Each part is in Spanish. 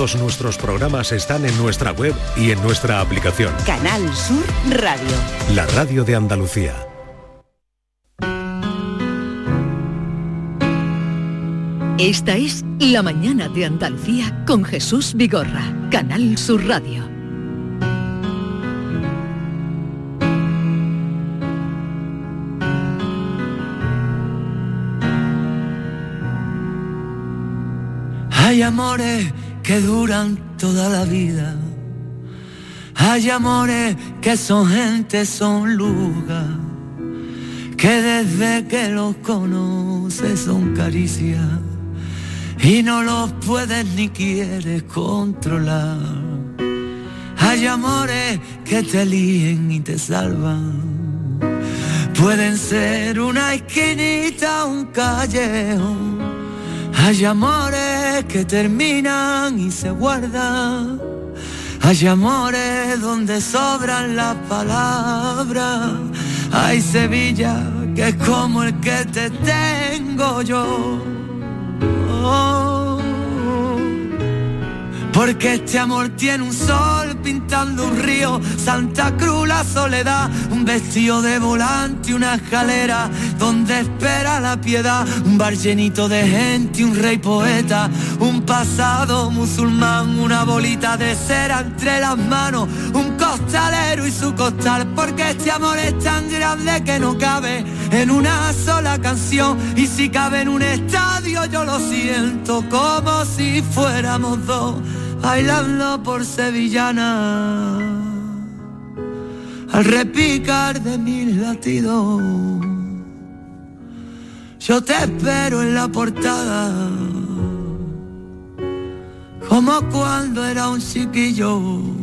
Todos nuestros programas están en nuestra web y en nuestra aplicación. Canal Sur Radio. La radio de Andalucía. Esta es La mañana de Andalucía con Jesús Vigorra, Canal Sur Radio. Hay amores que duran toda la vida. Hay amores que son gente, son lugar, que desde que los conoces son caricias y no los puedes ni quieres controlar. Hay amores que te líen y te salvan. Pueden ser una esquinita, un callejón. Hay amores que terminan y se guardan. Hay amores donde sobran las palabras. Hay Sevilla que es como el que te tengo yo. Porque este amor tiene un sol pintando un río, Santa Cruz, la soledad, un vestido de volante, una escalera. Donde espera la piedad, un bar llenito de gente, un rey poeta, un pasado musulmán, una bolita de cera entre las manos, un costalero y su costal, porque este amor es tan grande que no cabe en una sola canción. Y si cabe en un estadio yo lo siento como si fuéramos dos bailando por sevillana al repicar de mis latidos. Yo te espero en la portada, como cuando era un chiquillo.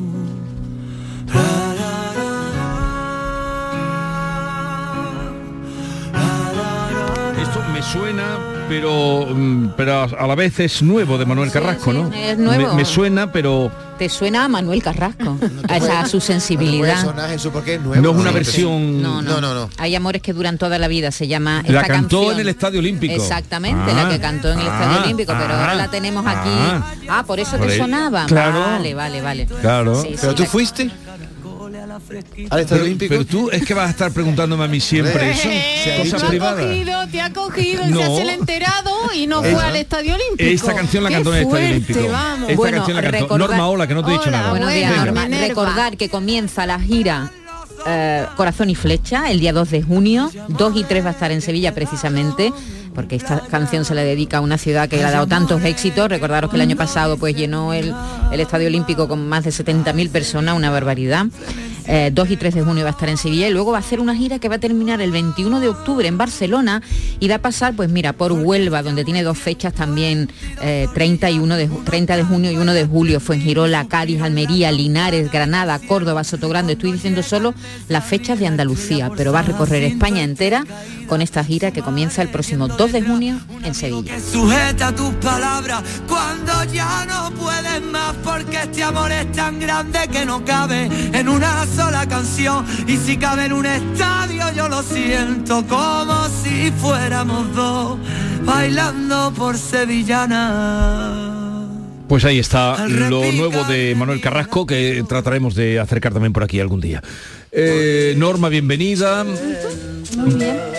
Suena, pero, mm, pero a la vez es nuevo de Manuel Carrasco, ¿no? es nuevo. Me, me suena, pero Te suena a Manuel Carrasco, a esa a su sensibilidad. no es una versión... No, no, Hay amores que duran toda la vida, se llama La esta cantó canción. en el Estadio Olímpico. Exactamente, la Ah, que cantó en el Estadio ah, Olímpico, pero ahora ah, la tenemos aquí. ah. Ah, por eso Por te ahí. sonaba. Claro. Vale, vale, vale. Claro. Sí, ¿Pero sí, tú la- fuiste? ¿Al Estadio Pero, Olímpico? pero tú es que vas a estar preguntándome a mí siempre eso. Cosas te ha privadas. cogido, te ha cogido, No. se hace el enterado y no fue al Estadio Olímpico. Esta canción la cantó en el Estadio fuerte, Olímpico. vamos. Esta Bueno, canción la cantó recordar- Norma Ola, que no te he dicho Hola, nada. Buenos días, Venga. Norma. Minerva. Recordar que comienza la gira eh, Corazón y Flecha el día 2 de junio. 2 y 3 va a estar en Sevilla precisamente, porque esta canción se la dedica a una ciudad que le ha dado tantos éxitos. Recordaros que el año pasado pues llenó el, el Estadio Olímpico con más de 70.000 personas, una barbaridad. Eh, 2 y 3 de junio va a estar en Sevilla y luego va a hacer una gira que va a terminar el 21 de octubre en Barcelona y va a pasar, pues mira, por Huelva, donde tiene dos fechas también, eh, 30, y 1 de, ju- 30 de junio y 1 de julio, Fuengirola, Cádiz, Almería, Linares, Granada, Córdoba, Sotogrande. Estoy diciendo solo las fechas de Andalucía, pero va a recorrer España entera con esta gira que comienza el próximo 2 de junio en Sevilla. Sujeta tus palabras cuando ya no puedes más porque este amor es tan grande que no cabe en sola canción y si cabe en un estadio yo lo siento como si fuéramos dos bailando por sevillana. Pues ahí está lo nuevo de Manuel Carrasco que trataremos de acercar también por aquí algún día. Eh, Norma, bienvenida.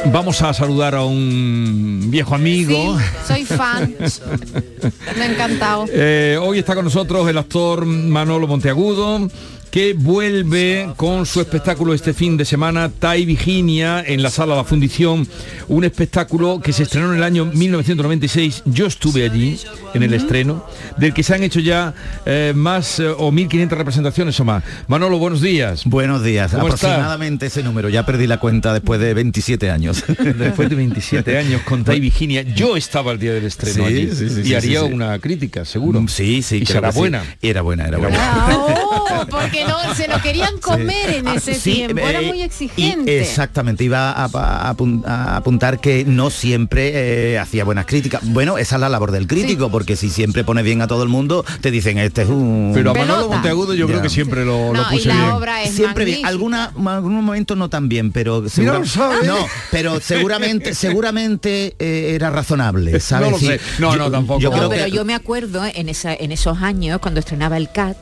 Vamos a saludar a un viejo amigo. Soy fan. Me ha encantado. Eh, hoy está con nosotros el actor Manolo Monteagudo que vuelve con su espectáculo este fin de semana, Tai Virginia, en la sala La Fundición, un espectáculo que se estrenó en el año 1996, yo estuve allí en el estreno, del que se han hecho ya eh, más eh, o 1.500 representaciones o más. Manolo, buenos días. Buenos días, aproximadamente ese número, ya perdí la cuenta después de 27 años. Después de 27 años con Tai Virginia, yo estaba el día del estreno Sí, allí sí, sí, y sí, haría sí, sí. una crítica, seguro. Sí, sí. Y creo será que sí. buena. Era buena, era buena. Ah, oh, porque no se lo querían comer en ese Sí, tiempo, era eh, muy y- exigente. exactamente, iba a, a- a apun- a apuntar que no siempre eh, hacía buenas críticas. Bueno, esa es la labor del crítico, porque si siempre pone bien a todo el mundo, te dicen, este es un... Pero a Manolo. Monteagudo yo creo que siempre lo, lo no, y puse la bien. obra es Siempre bien, alguna, algún momento no tan bien, pero segura- lo sabe. no, pero seguramente, seguramente eh, era razonable, ¿sabes? No lo sé. decir, No, yo- no, tampoco. Yo No, creo pero que yo me acuerdo en, esa, en esos años cuando estrenaba el CAT,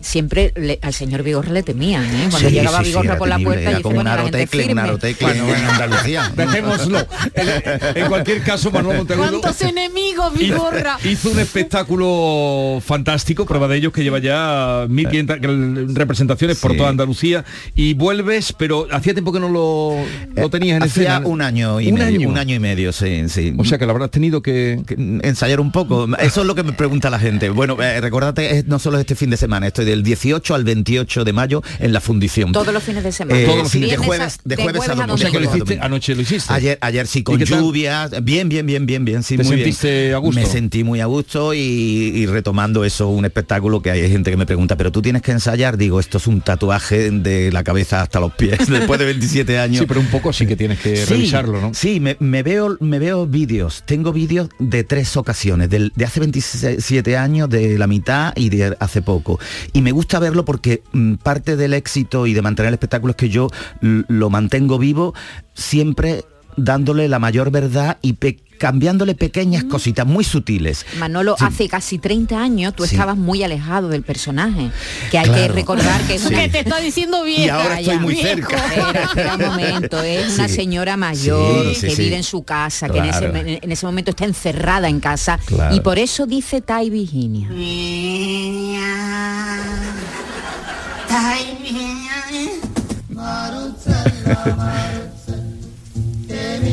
siempre le- al señor Vigorra le temían, ¿eh? Cuando Sí, llegaba sí, Vigorra por la puerta era y como un bueno, la gente arotecle, un arotecle en- en Andalucía. Dejémoslo. En, en cualquier caso, Manuel Monteagudo ¿Cuántos enemigos, hizo, Vigorra? hizo un espectáculo fantástico, prueba de ellos que lleva ya 1500 representaciones por toda Andalucía y vuelves, pero hacía tiempo que no lo, lo tenías en Hacía escena. un año y Un medio, año. un año y medio, sí, sí. O sea que lo habrás tenido que... que, ensayar un poco. Eso es lo que me pregunta la gente. Bueno, eh, recordate, no solo este fin de semana, estoy del 18 al 28 de mayo en la fundición. Todos los fines de semana. Eh, Todos los sí, de jueves, de jueves a domingo. O sea que lo domingo. hiciste, anoche lo hiciste. Ayer, ayer sí, con lluvias, bien, bien, bien, bien, bien, sí, ¿Te muy bien. sentiste a gusto? Me sentí muy a gusto y, y retomando eso, un espectáculo que hay gente que me pregunta, pero tú tienes que ensayar, digo, esto es un tatuaje de la cabeza hasta los pies, después de 27 años. Sí, pero un poco sí que tienes que Sí, revisarlo, ¿no? Sí, me, me veo, me veo vídeos. Tengo vídeos de tres ocasiones, del- de hace 27 años, de la mitad y de hace poco. Y me gusta verlo porque mm, parte del éxito y de mantener el espectáculo es que yo lo mantengo vivo siempre dándole la mayor verdad y pe- cambiándole pequeñas cositas muy sutiles. Manolo, Sí. hace casi 30 años tú Sí. estabas muy alejado del personaje, que hay que recordar que es una... Que te está diciendo vieja. Y ahora estoy muy Viejo. cerca. Un momento, es una Sí. señora mayor Sí, sí, que sí. vive en su casa, que en ese, en ese momento está encerrada en casa Claro. y por eso dice Tai Virginia.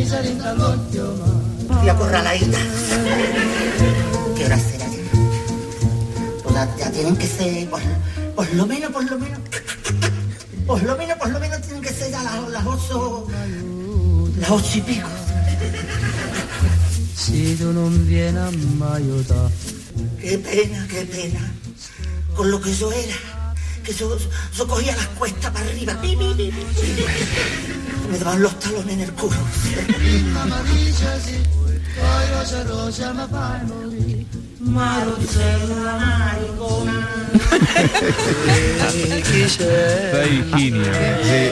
Estoy acorraladita. ¿Qué hora será ya? Pues ya, ya tienen que ser, por, por lo menos, por lo menos, por lo menos, por lo menos tienen que ser ya las, las ocho, las ocho y pico. Qué pena, qué pena. Con lo que yo era, que yo, yo cogía las cuestas para arriba. Me daban los talones en el culo.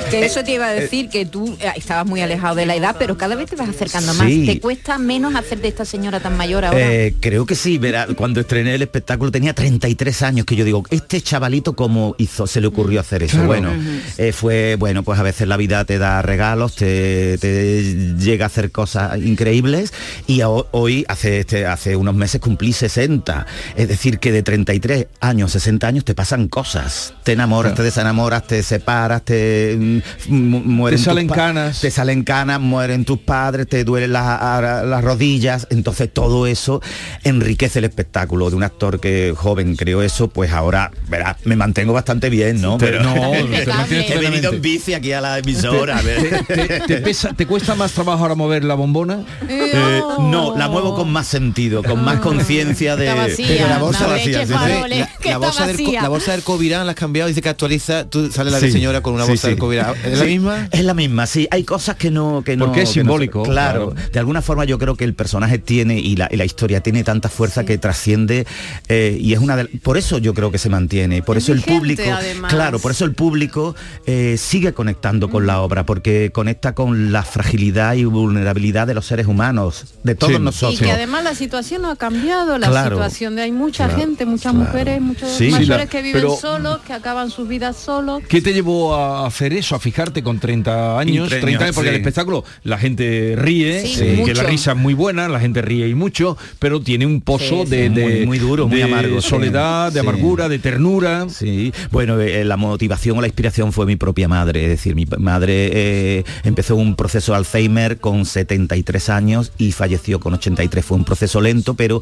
Que eso te iba a decir que tú eh, estabas muy alejado de la edad, pero cada vez te vas acercando más. Sí. ¿Te cuesta menos hacer de esta señora tan mayor ahora? Eh, creo que sí, verá, cuando estrené el espectáculo tenía 33 años, que yo digo, este chavalito cómo hizo, se le ocurrió hacer eso. Claro. Bueno, eh, fue, bueno, pues a veces la vida te da regalos, te, te llega a hacer cosas increíbles y a- hoy, hace, este, hace unos meses cumplí 60. Es decir, que de 33 años, 60 años te pasan cosas. Te enamoras, te desenamoras, te separas, te mm, mu- mueren tus salen canas. te salen canas, mueren tus padres, te duelen las, las rodillas, entonces todo eso enriquece el espectáculo de un actor que joven creó eso, pues ahora, verás, me mantengo bastante bien, ¿no? Pero no, te he venido en bici aquí a la emisora. a ver. ¿Te, te pesa- ¿Te cuesta más trabajo ahora mover la bombona? Eh, no, la muevo con más sentido, con más conciencia de... La vacía, está bolsa del, la bolsa del Covirán la has cambiado, dice que actualiza, tú sale la de señora con una sí, bolsa sí. del Covirán. ¿Es la misma? Es la misma, sí. Hay cosas que no... Que no Porque es que no- simbólico, claro, claro. De alguna forma yo creo que el personaje tiene y la, y la historia tiene tanta fuerza que trasciende eh, y es una de... Por eso yo creo que se mantiene. Por Es eso el público... además. Claro, por eso el público eh, sigue conectando con la obra, porque conecta con la fragilidad y vulnerabilidad de los seres humanos, de todos Sí. Y nosotros. que además la situación no ha cambiado, la Claro. situación de hay mucha Claro, gente, muchas claro. mujeres, muchos Sí. mayores la- que viven pero- solos, que acaban sus vidas solos. ¿Qué te llevó a hacer eso, a fijarte con 30 años? 30 30 años, porque sí. el espectáculo, la gente ríe, Sí, eh, que la risa es muy buena, la gente ríe y mucho, pero tiene un pozo Sí, de, sí. de- Muy- muy duro, muy amargo, sí. soledad, de Sí. amargura, de ternura. Sí, bueno, eh, la motivación o la inspiración fue mi propia madre, es decir, mi madre eh, empezó un proceso de Alzheimer con 73 años y falleció con 83, fue un proceso lento, pero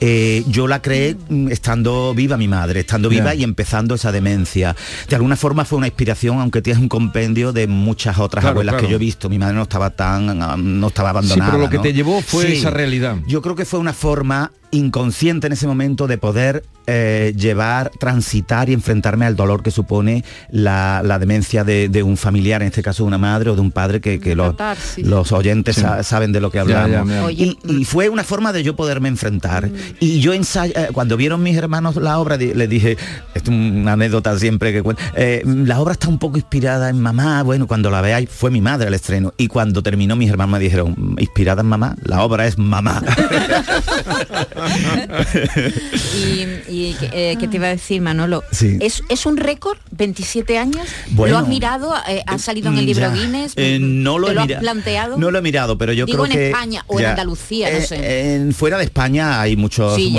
eh, yo la creé mm, estando viva mi madre, estando viva y empezando esa demencia. De alguna forma fue una inspiración, aunque tienes un compendio de muchas otras Claro, abuelas claro. que yo he visto. Mi madre no estaba tan, ah, no estaba Sí, abandonada. pero lo que ¿no? te llevó fue Sí. esa realidad. Yo creo que fue una forma inconsciente en ese momento de poder eh, llevar, transitar y enfrentarme al dolor que supone la, la demencia de, de un familiar, en este caso de una madre o de un padre, que, que los, los oyentes sa- saben de lo que hablamos. ya, y, y fue una forma de yo poderme enfrentar. Y yo ensay- eh, cuando vieron mis hermanos la obra, di- les dije, esto es una anécdota siempre que cuento, eh, la obra está un poco inspirada en mamá, bueno, cuando la veáis, fue mi madre el estreno. Y cuando terminó mis hermanos me dijeron, inspirada en mamá, la obra es mamá. y, y, eh, ¿qué te iba a decir, Manolo? Sí. ¿Es, ¿Es un récord? ¿27 años? Bueno. ¿Lo has mirado? Eh, ¿Ha salido en el libro Ya. Guinness? Eh, no lo ¿Te he lo has planteado? No lo he mirado, pero yo Digo creo en que España o en. Andalucía, no Eh, sé. en- fuera de España hay muchos Sí,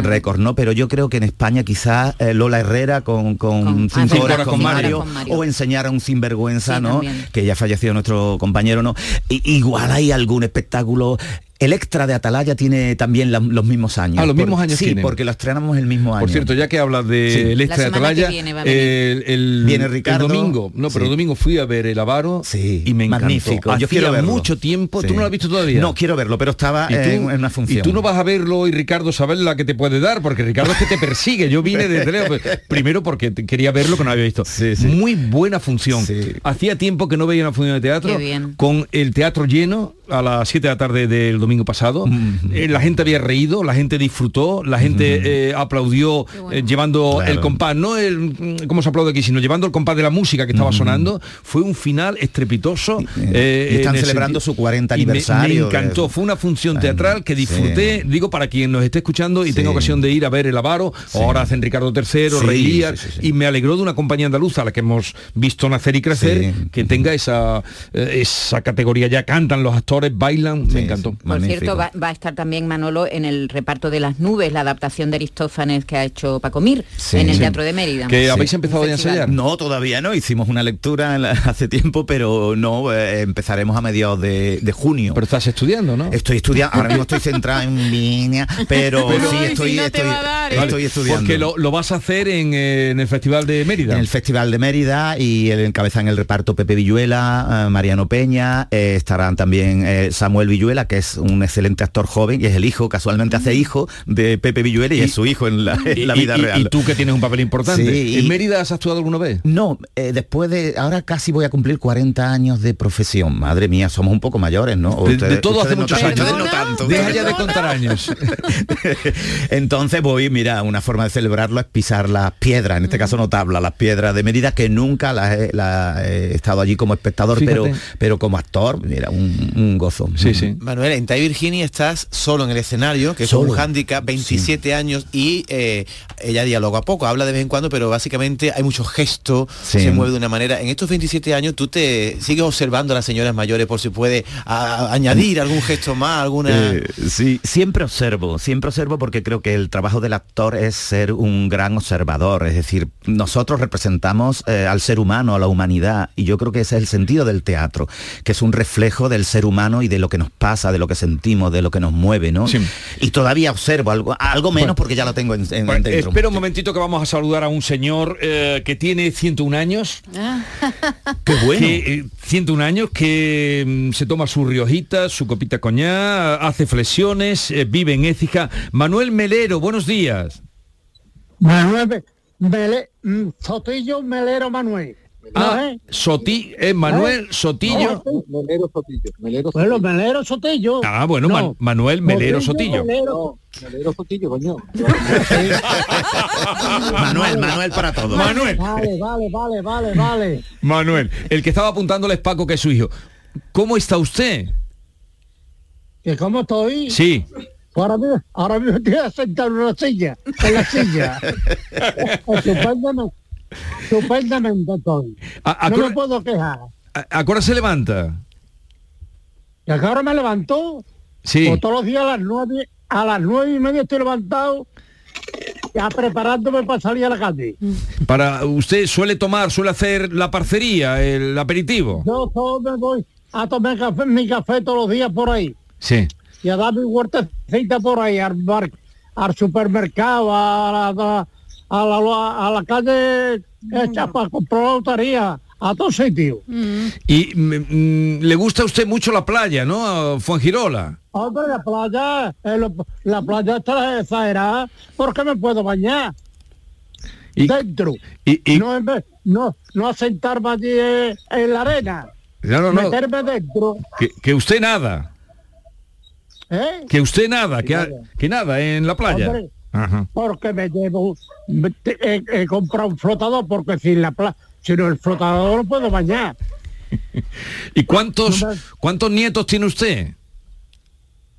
récords, ¿no? Pero yo creo que en España quizás eh, Lola Herrera con, con Con- ah, cinco horas horas con Mario, Mario. Con Mario. o enseñar a un sinvergüenza, Sí, ¿no? también. Que ya falleció nuestro compañero, ¿no? Igual hay algún espectáculo. El extra de Atalaya tiene también la- los mismos años. Ah, los Por- mismos años Sí, tienen. porque lo estrenamos el mismo año. Por cierto, ya que hablas de Sí. el La extra de Atalaya, viene va a venir. el, el- Viene el Ricardo. domingo, no, pero Sí. el domingo fui a ver el Avaro Sí, y me encantó. magnífico. Hacía Yo quiero verlo. mucho tiempo, Sí. ¿tú no lo has visto todavía? No, quiero verlo, pero estaba ¿Y tú, en, en una función. y tú no vas a verlo y Ricardo saber la que te puede dar, porque Ricardo es que te persigue. Yo vine desde lejos. Primero porque quería verlo que no había visto. Sí, sí. Muy buena función. Sí. Hacía tiempo que no veía una función de teatro Qué bien. con el teatro lleno a las 7 de la tarde del domingo pasado. Eh, la gente había reído, la gente disfrutó, la gente eh, aplaudió eh, llevando Claro. el compás, no el mm, cómo se aplaude aquí, sino llevando el compás de la música que estaba sonando. Fue un final estrepitoso. eh, y están celebrando su 40 y me- aniversario Me, de- encantó, fue una función teatral que sí. disfruté, digo, para quien nos esté escuchando y Sí. tenga ocasión de ir a ver el Avaro, o ahora hacen Ricardo III, Sí, sí, sí, sí. y me alegró de una compañía andaluza a la que hemos visto nacer y crecer, Sí. que tenga esa, esa categoría, ya cantan los actores, bailan, me Sí, encantó. sí. Magnífico. cierto, va, va a estar también Manolo en el reparto de las nubes, la adaptación de Aristófanes que ha hecho Paco Mir Sí. en el Sí. Teatro de Mérida. Que Sí. habéis empezado a ensayar. No, todavía no. Hicimos una lectura la- hace tiempo, pero no, eh, empezaremos a mediados de, de junio. Pero estás estudiando, ¿no? Estoy estudiando, ahora mismo estoy centrado en línea, pero, Pero- sí estoy, si no te estoy, va a dar, ¿eh? estoy estudiando. Porque lo, lo vas a hacer en, eh, en el Festival de Mérida. En el Festival de Mérida y el encabezan el reparto Pepe Villuela, eh, Mariano Peña, eh, estarán también eh, Samuel Villuela, que es un excelente actor joven y es el hijo, casualmente hace hijo de Pepe Villuela y, es su hijo en la, en la Y- vida y- real. Y tú que tienes un papel importante. Sí, y- ¿En Mérida has actuado alguna vez? No, eh, después de, ahora casi voy a cumplir 40 años de profesión. Madre mía, somos un poco mayores, ¿no? De- de todo hace muchos años. ustedes no tanto. Deja ya de contar años. Entonces voy, mira, una forma de celebrarlo es pisar las piedras, en este caso no tabla, las piedras de Mérida, que nunca las he, las he estado allí como espectador, pero, pero como actor, mira, un, un gozo. Sí, sí. Manuel, en Virginia estás solo en el escenario, que es Solo. un hándicap, 27 años, y eh, ella dialoga poco, habla de vez en cuando, pero básicamente hay muchos gestos, Sí. se mueve de una manera. En estos 27 años, ¿tú te sigues observando a las señoras mayores por si puede a- a- añadir algún gesto más, alguna... Eh, sí, siempre observo, siempre observo porque creo que el trabajo del actor es ser un gran observador, es decir, nosotros representamos eh, al ser humano, a la humanidad, y yo creo que ese es el sentido del teatro, que es un reflejo del ser humano y de lo que nos pasa, de lo que sentimos, de lo que nos mueve, ¿no? Sí. Y todavía observo algo, algo menos Bueno. porque ya lo tengo en, en- Bueno, dentro. espera un momentito que vamos a saludar a un señor eh, que tiene 101 años. Qué bueno. Que, eh, 101 años que mm, se toma su riojita, su copita coñá, hace flexiones, eh, vive en Écija. Manuel Melero, buenos días. Manuel Mele- mm, Sotillo Melero Manuel. Ah, ¿No es? Soti, eh, Manuel Sotillo. Melero Sotillo. Melero Bueno, Melero Sotillo. Ah, bueno, Man- Manuel Melero Sotillo. Melero. Melero Sotillo, coño. Manuel, Manuel para todos. Manuel, Vale, vale, vale, vale, vale. Manuel, el que estaba apuntándoles Paco que es su hijo. ¿Cómo está usted? ¿Que cómo estoy? Sí. Ahora mismo, ahora mismo estoy sentado en una silla, en la silla. Estupendamente, estupendamente estoy. A, a, No me puedo quejar. a- a qué hora se levanta? Y acá ahora me levantó, Sí. pues todos los días a las nueve, a las nueve y media estoy levantado, ya preparándome para salir a la calle. Para usted suele tomar, suele hacer la parcería, el aperitivo. Yo solo me voy a tomar café, mi café todos los días por ahí Sí. y a dar mi huertecita por ahí al, bar- al supermercado, a la, a la, a la calle hecha para comprar la lotería, a todos sitios. Y mm, mm, le gusta a usted mucho la playa, ¿no? A Fuengirola. Hombre, la playa, eh, la playa está exagerada porque me puedo bañar. Dentro. No, en vez- no, no a sentarme allí eh, en la arena. No, no, no. Meterme dentro. Que, que usted nada, ¿eh? que usted nada, que, que nada en la playa. Hombre. Ajá. Porque me llevo, me- he, he comprado un flotador porque sin la playa, si no el flotador no puedo bañar. ¿Y cuántos cuántos nietos tiene usted?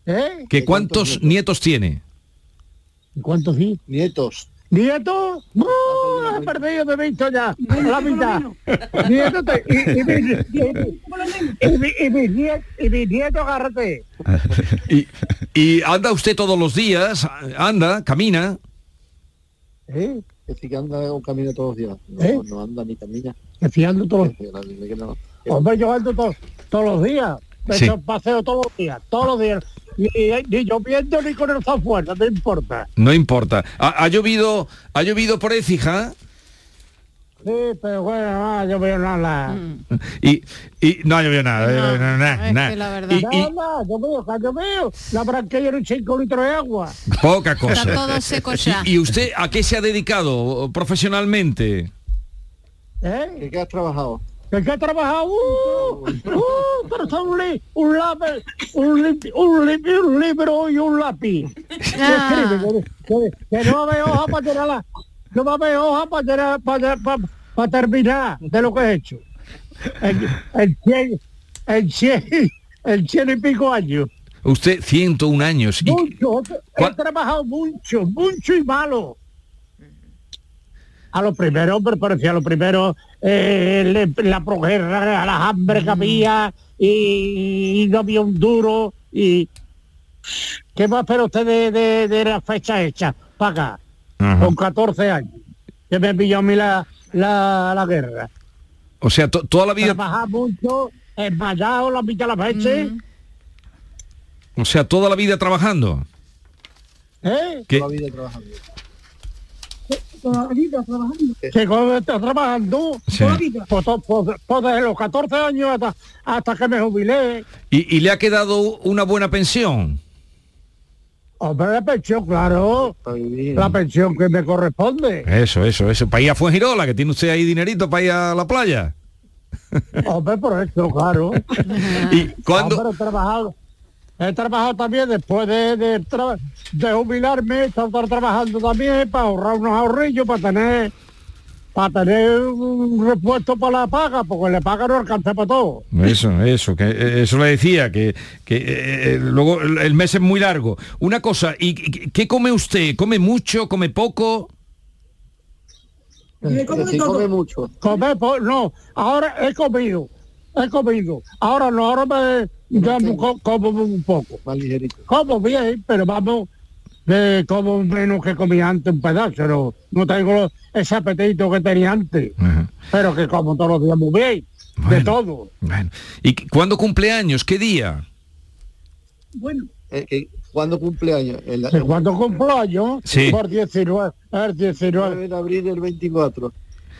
¿Eh? ¿Que cuántos nietos tiene? ¿Cuántos sí? Nietos. ¿Nietos? ¡Uh! he perdido de visto ya, la mitad. Nietos te- y, y, mi- y, mi- nietos, agárrate. y, y anda usted todos los días, anda, camina. ¿Eh? Que sí que anda un camino todos los días. No, ¿Eh? no anda ni camina. Fui ando todos. Hombre, yo ando to- todos los días. Me Sí. paseo todos los días, todos los días. Ni, ni lloviendo ni con el sol fuera, no importa. No importa. ¿Ha, ha llovido ha llovido por Écija? Sí, pero bueno, no, yo veo nada. Y, y no ha llovido nada. eh, nada, nada, nada. verdad. Y- y Nada, yo veo, que yo veo. La branquilla era un 5 litros de agua. poca cosa. Está todo seco ya. ¿Y, y usted a qué se ha dedicado profesionalmente? ¿Eh? ¿Qué has trabajado? ¿En qué he trabajado? ¡Uh! ¡Uh! Pero son un, li- un, lápiz, un, li- un, li- un libro y un lápiz. Ah. Escribe, que, que- que no va a haber hoja para llenar la- no va a haber hoja para, llenar- para, para- para terminar de lo que he hecho. El, el, cien, el, cien, el cien y pico años. Usted 101 años. Y, Mucho, he trabajado mucho, mucho y malo. A lo primero, hombre, parecía lo primero, eh, le- la proguerra, las hambre que había, y, y no había un duro, y... ¿Qué más espera usted de, de, de la fecha hecha? Para acá, con 14 años, que me pilló a mí la, la, la guerra. o sea, to- toda la vida, Trabajar mucho, esmayado la mitad de las veces, o sea, toda la vida trabajando. ¿eh? ¿Qué? Toda la vida trabajando. Toda la vida trabajando. Que cuando está trabajando, Sí. toda la vida. To- pues- pues desde los 14 años hasta, hasta que me jubilé. ¿Y, y le ha quedado una buena pensión? Hombre, la pensión, claro. La pensión que me corresponde. Eso, eso, eso. Para ir a Fuengirola, que tiene usted ahí dinerito para ir a la playa. Hombre, por eso, claro. ¿Y cuándo? Hombre, he trabajado. He trabajado también después de, de, de jubilarme, he estado trabajando también para ahorrar unos ahorrillos, para tener para tener un repuesto para la paga, porque la paga no alcanza para todo. Eso, eso, que eh, eso le decía, que, que eh, eh, luego el mes es muy largo. Una cosa, ¿y qué- come usted? ¿Come mucho? ¿Come poco? Sí come mucho. Comer, po- no, ahora he comido, he comido. Ahora no, ahora me como un poco. Más ligerito. Como bien, pero vamos, eh, como menos que comía antes un pedazo, pero no tengo ese apetito que tenía antes. Pero que como todos los días muy bien, de todo. Bueno, ¿y cuándo cumpleaños? ¿Qué día? Bueno. Eh, que- ¿Cuándo cumpleaños? El, ¿De cuándo cumpleaños? Sí. Por 19, el 19. de abril del 24.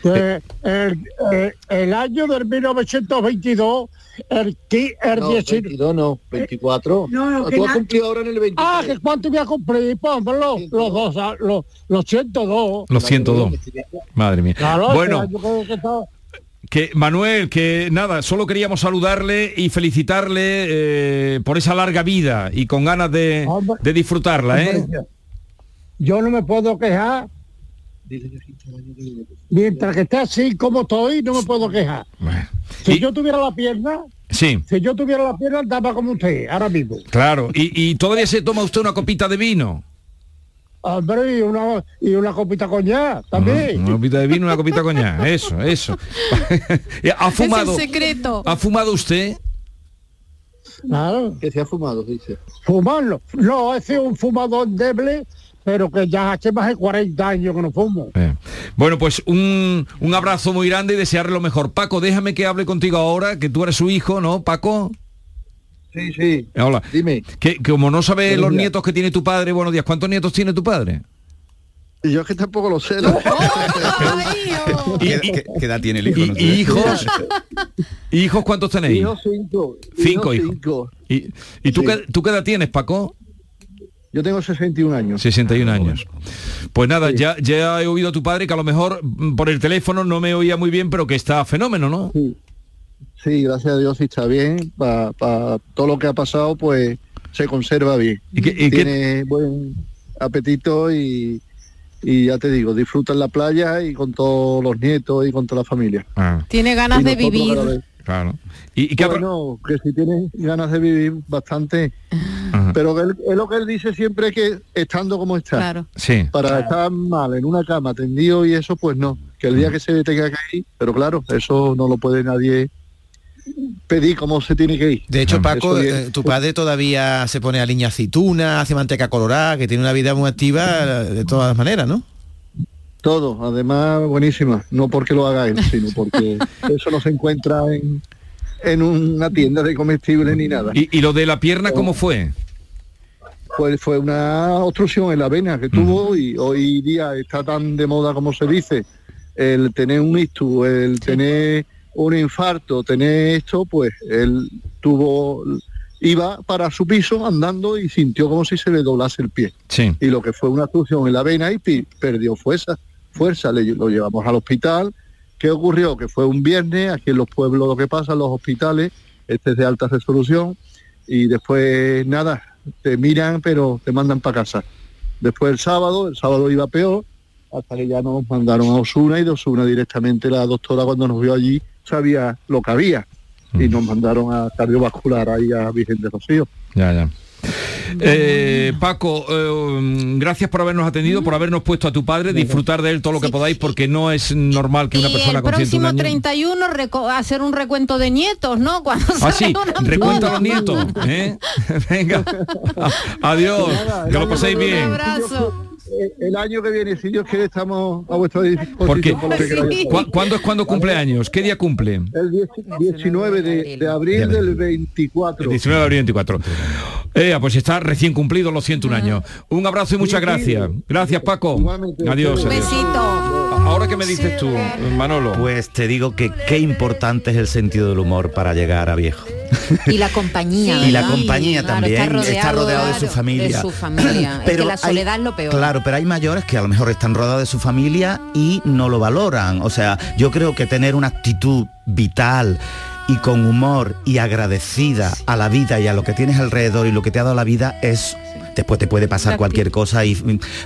Que el, eh, el año del 1922, el, el No, 19 22 no, 24. No, no, que Tú has na- cumplido ahora en el 23. Ah, que cuánto voy a cumplir, pues, los, los dos, ah, los, los 102. Los 102. Madre mía. Claro, bueno, este año que- Manuel, que nada, solo queríamos saludarle y felicitarle eh, por esa larga vida y con ganas de, de disfrutarla, ¿eh? Yo no me puedo quejar. Mientras que esté así como estoy, no me puedo quejar. Si yo tuviera la pierna, Sí, si yo tuviera la pierna, andaba como usted, ahora mismo. claro. Y, y todavía se toma usted una copita de vino. Hombre, y una, y una copita coñac también. Una copita de vino, una copita coñac. Eso, eso. ¿Ha fumado? Es el secreto. ¿Ha fumado usted? Claro. Que se ha fumado, dice. Fumarlo. No, he sido un fumador endeble, pero que ya hace más de 40 años que no fumo. Eh, Bueno, pues un, un abrazo muy grande y desearle lo mejor. Paco, déjame que hable contigo ahora, que tú eres su hijo, ¿no, Paco? Sí, sí. Eh, Hola. Dime. Que, que como no sabe Buenos los días. nietos que tiene tu padre, buenos días, ¿cuántos nietos tiene tu padre? Y yo es que tampoco lo sé. ¿no? ¿Qué, qué- qué edad tiene el hijo? ¿Y, No sé. y hijos? ¿Y hijos cuántos tenéis? Hijos cinco. Cinco hijos cinco. ¿Y, y tú, qué, tú qué edad tienes, Paco? Yo tengo 61 años. 61 años. Pues nada, ya, ya he oído a tu padre que a lo mejor mm, por el teléfono no me oía muy bien, pero que está fenómeno, ¿no? Sí, sí gracias a Dios sí está bien. Para todo lo que ha pasado, pues se conserva bien. ¿Y qué- y qué- Tiene buen apetito y, y ya te digo, disfruta en la playa y con todos los nietos y con toda la familia. Tiene ganas de vivir. Claro. ¿Y, y qué bueno, que si tiene ganas de vivir bastante, pero él- es lo que él dice siempre que estando como está, Claro. Sí. para estar mal en una cama tendido y eso, pues no, que el día que se tenga que ir, pero claro, eso no lo puede nadie pedir cómo se tiene que ir. De hecho, Paco, eh, tu padre todavía se pone a línea aceituna, hace manteca colorada, que tiene una vida muy activa de todas maneras, ¿no? Todo, además buenísima, no porque lo haga él, sino porque eso no se encuentra en, en una tienda de comestibles ni nada. ¿Y, y lo de la pierna cómo fue? Pues fue una obstrucción en la vena que tuvo y hoy día está tan de moda como se dice, el tener un ictus, el tener un infarto, tener esto, pues él tuvo, iba para su piso andando y sintió como si se le doblase el pie. Sí. Y lo que fue una obstrucción en la vena y perdió fuerza, fuerza, le, lo llevamos al hospital. ¿Qué ocurrió? Que fue un viernes, aquí en los pueblos lo que pasa, en los hospitales, este es de alta resolución, y después nada, te miran pero te mandan para casa. Después el sábado, el sábado iba peor, hasta que ya nos mandaron a Osuna y de Osuna directamente la doctora cuando nos vio allí sabía lo que había y nos mandaron a cardiovascular ahí a Virgen de Rocío. Ya, ya. Eh, Paco, eh, gracias por habernos atendido, por habernos puesto a tu padre, disfrutar de él todo lo que podáis, porque no es normal que una Y persona el con 101 próximo años... 31 reco- hacer un recuento de nietos, ¿no? Cuando Ah, sí, salga una recuenta a los nietos. ¿eh? Venga, adiós, que lo paséis Un bien. abrazo. Eh, El año que viene, si Dios quiere, estamos a vuestra disposición. Porque, por lo que queráis. ¿cu- ¿Cuándo es cuando cumple años? ¿Qué día cumple? El 10 19 de, de abril del 24. El 19 de abril 24. Eh, pues está recién cumplido los 101 años. Un abrazo y muchas gracias. Gracias, Paco. Adiós. Un besito. Ahora qué me dices tú, Manolo. Pues te digo que qué importante es el sentido del humor para llegar a viejo. Y la compañía. y la compañía Claro, también está está rodeado, de su familia. De su familia. es que la hay- soledad es lo peor. Claro, pero hay mayores que a lo mejor están rodeados de su familia y no lo valoran. O sea, yo creo que tener una actitud vital y con humor y agradecida a la vida y a lo que tienes alrededor y lo que te ha dado la vida es después te puede pasar cualquier cosa y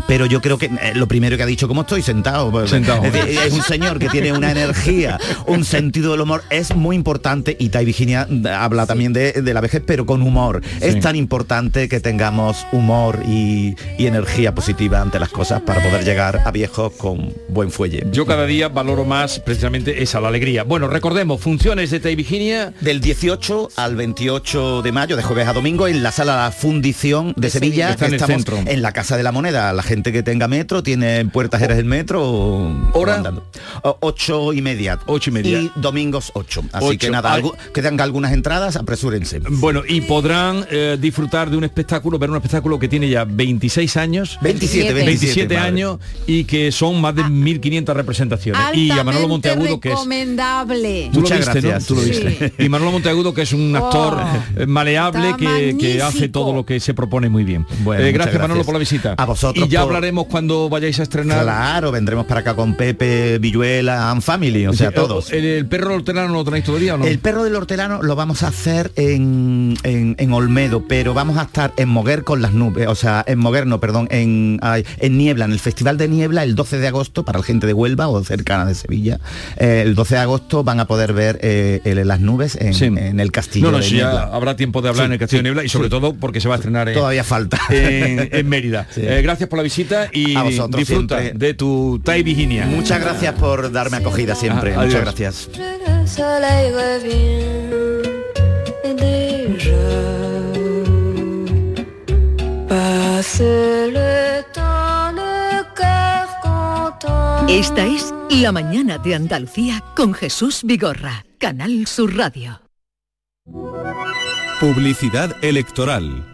pero yo creo que eh, lo primero que ha dicho cómo estoy sentado Sentado. es, un señor que tiene una energía un sentido del humor es muy importante y Tai Virginia habla también de, de la vejez pero con humor. Es tan importante que tengamos humor y, y energía positiva ante las cosas para poder llegar a viejos con buen fuelle. Yo cada día valoro más precisamente esa, la alegría. Bueno, recordemos, funciones de Tai Virginia. del 18 al 28 de mayo de jueves a domingo en la sala La Fundición de, Sevilla Está en el estamos centro. en la Casa de la Moneda la gente que tenga metro tiene puertas eres el metro o- ¿Hora? o andando. O- ocho y media Ocho y media. y domingos 8 así Ocho. que nada Ay. algu- que tenga algunas entradas apresúrense Bueno, y podrán eh, disfrutar de un espectáculo, ver un espectáculo que tiene ya 26 años. 27, 27 27, madre. años y que son más de 1.500 representaciones. y a Manolo Monteagudo, que es... recomendable. Tú lo Muchas viste, ¿no? gracias. Tú lo viste. Y Manolo Monteagudo, que es un actor Oh, eh, maleable que, que hace todo lo que se propone muy bien. Bueno, Eh, gracias, Manolo, gracias. por la visita. A vosotros Y ya por- hablaremos cuando vayáis a estrenar. claro vendremos para acá con Pepe Villuela and Family o sea Sí, todos ¿El, el perro hortelano lo tenéis todavía o no? El perro del hortelano lo vamos a hacer en, en, en Olmedo, pero vamos a estar en Moguer con las nubes, o sea, en Moguer no, perdón, en, ay, en Niebla, en el Festival de Niebla, el 12 de agosto, para la gente de Huelva o cercana de Sevilla. Eh, el 12 de agosto van a poder ver eh, el- las nubes en, Sí. en el castillo No, no, de ya Niebla. habrá tiempo de hablar Sí, en el Castillo de Niebla y sobre todo porque se va a estrenar en, Todavía falta. en, en Mérida. Sí. Eh, gracias por la visita y A vosotros disfruta siempre. de tu Tai Virginia. Muchas gracias por darme acogida siempre. Ah. Muchas gracias. Esta es La mañana de Andalucía con Jesús Vigorra, Canal Sur Radio. Publicidad electoral.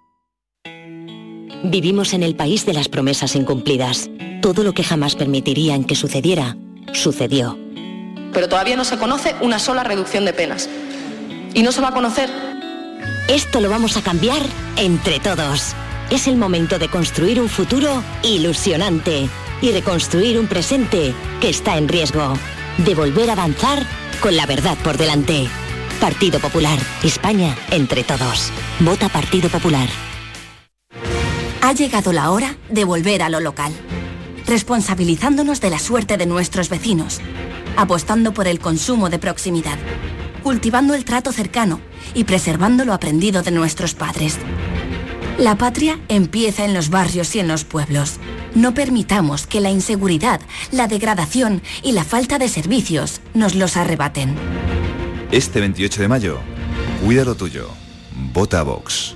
Vivimos en el país de las promesas incumplidas. Todo lo que jamás permitirían que sucediera, sucedió. Pero todavía no se conoce una sola reducción de penas. Y no se va a conocer. Esto lo vamos a cambiar entre todos. Es el momento de construir un futuro ilusionante y reconstruir un presente que está en riesgo. De volver a avanzar con la verdad por delante. Partido Popular. España entre todos. Vota Partido Popular. Ha llegado la hora de volver a lo local, responsabilizándonos de la suerte de nuestros vecinos, apostando por el consumo de proximidad, cultivando el trato cercano y preservando lo aprendido de nuestros padres. La patria empieza en los barrios y en los pueblos. No permitamos que la inseguridad, la degradación y la falta de servicios nos los arrebaten. Este 28 de mayo, cuida lo tuyo. Vota Vox.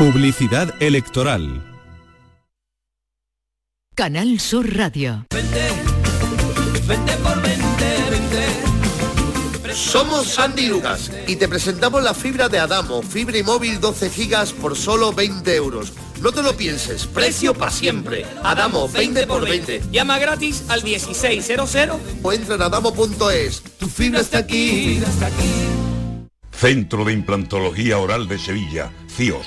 Publicidad electoral. Canal Sur Radio. Vente por 20, Somos Sandy Lucas y te presentamos la fibra de Adamo, fibra y móvil 12 gigas por solo 20 euros. No te lo pienses, precio para siempre. Adamo, 20 por 20. Llama gratis al 1600 O entra en adamo.es. Tu fibra está aquí. Centro de Implantología Oral de Sevilla, CIOS,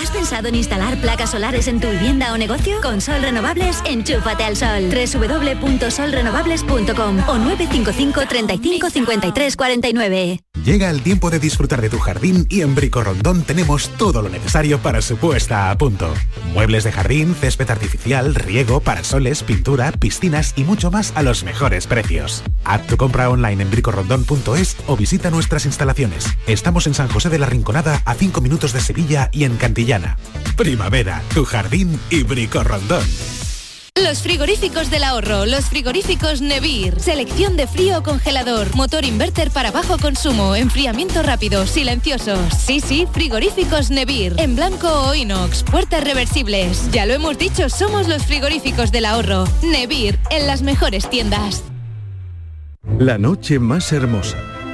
¿Has pensado en instalar placas solares en tu vivienda o negocio? Con Sol Renovables, enchúfate al sol. www.solrenovables.com o 955 35 53 49. Llega el tiempo de disfrutar de tu jardín y en Brico Rondón tenemos todo lo necesario para su puesta a punto. Muebles de jardín, césped artificial, riego, parasoles, pintura, piscinas y mucho más a los mejores precios. Haz tu compra online en bricorondón.es o visita nuestras instalaciones. Estamos en San José de la Rinconada a 5 minutos de Sevilla y en Primavera, tu jardín y Brico Rondón. Los frigoríficos del ahorro, los frigoríficos Nevir. Selección de frío o congelador, motor inverter para bajo consumo, enfriamiento rápido, silenciosos. Sí, sí, frigoríficos Nevir. En blanco o inox, puertas reversibles. Ya lo hemos dicho, somos los frigoríficos del ahorro. Nevir, en las mejores tiendas. La noche más hermosa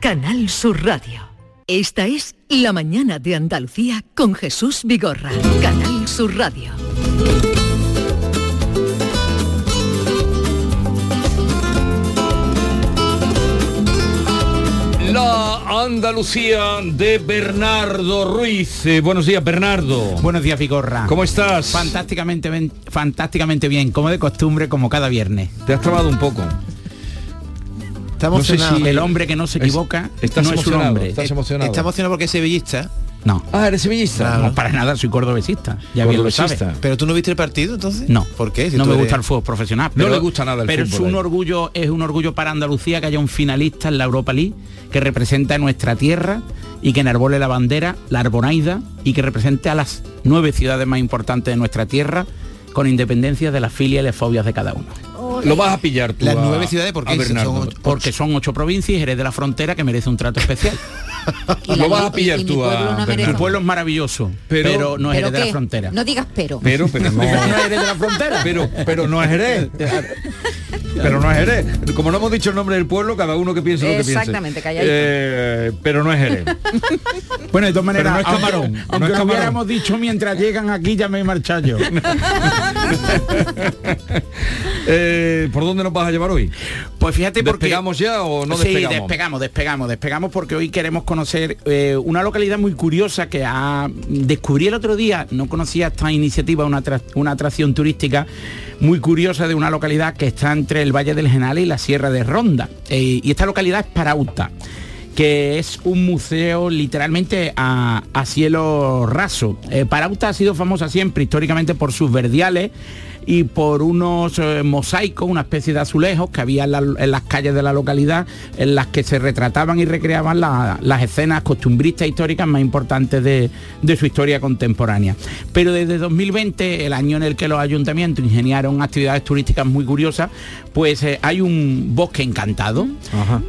Canal Sur Radio. Esta es La mañana de Andalucía con Jesús Vigorra. Canal Sur Radio. La Andalucía de Bernardo Ruiz. Eh, buenos días, Bernardo. Buenos días, Vigorra. ¿Cómo estás? Fantásticamente, bien- fantásticamente bien, como de costumbre, como cada viernes. Te has trabado un poco. Está No sé emocionado. si el hombre que no se equivoca estás no es un hombre. estás emocionado. Está emocionado porque es sevillista. No. Ah, eres sevillista. No, para nada, soy cordobesista. Ya bien lo Cordobesista. sabe. Pero tú no viste el partido entonces? No. ¿Por qué? Si no me eres- gusta el fútbol profesional. No le gusta nada el pero fútbol es un orgullo, es un orgullo para Andalucía que haya un finalista en la Europa League que representa a nuestra tierra y que enarbole la bandera, la arbonaida, y que represente a las nueve ciudades más importantes de nuestra tierra con independencia de las filias y las fobias de cada uno. Lo vas a pillar tú Las a- nueve ciudades, ¿por qué? a Bernardo. Son ocho- Porque son ocho provincias y Jerez de la Frontera que merece un trato especial. Lo vas a pillar tú a Mi pueblo es maravilloso, Pero- pero, no es ¿Pero Jerez de la? Frontera. No digas pero. Pero, pero no. no es Jerez de la Frontera. Pero, pero no es Jerez. Pero no es Jerez. Como no hemos dicho el nombre del pueblo, cada uno que piense lo que piense. Exactamente, calladito. Eh, pero no es Jerez. Bueno, de todas maneras, no es aunque- camarón, no aunque, es lo camarón. hubiéramos dicho mientras llegan aquí ya me he marchado yo. Eh, ¿Por dónde nos vas a llevar hoy? Pues fíjate porque... ¿Despegamos ya o no sí, despegamos? despegamos, despegamos, despegamos porque hoy queremos conocer eh, una localidad muy curiosa que ha, descubrí el otro día, no conocía esta iniciativa, una, una atracción turística muy curiosa de una localidad que está entre el Valle del Genal y la Sierra de Ronda. Eh, y esta localidad es Parauta que es un museo literalmente a, a cielo raso. Eh, Parauta ha sido famosa siempre históricamente por sus verdiales y por unos eh, mosaicos, una especie de azulejos que había en, la- en las calles de la localidad en las que se retrataban y recreaban la- las escenas costumbristas históricas más importantes de, de su historia contemporánea. Pero desde 2020, el año en el que los ayuntamientos ingeniaron actividades turísticas muy curiosas, pues eh, hay un bosque encantado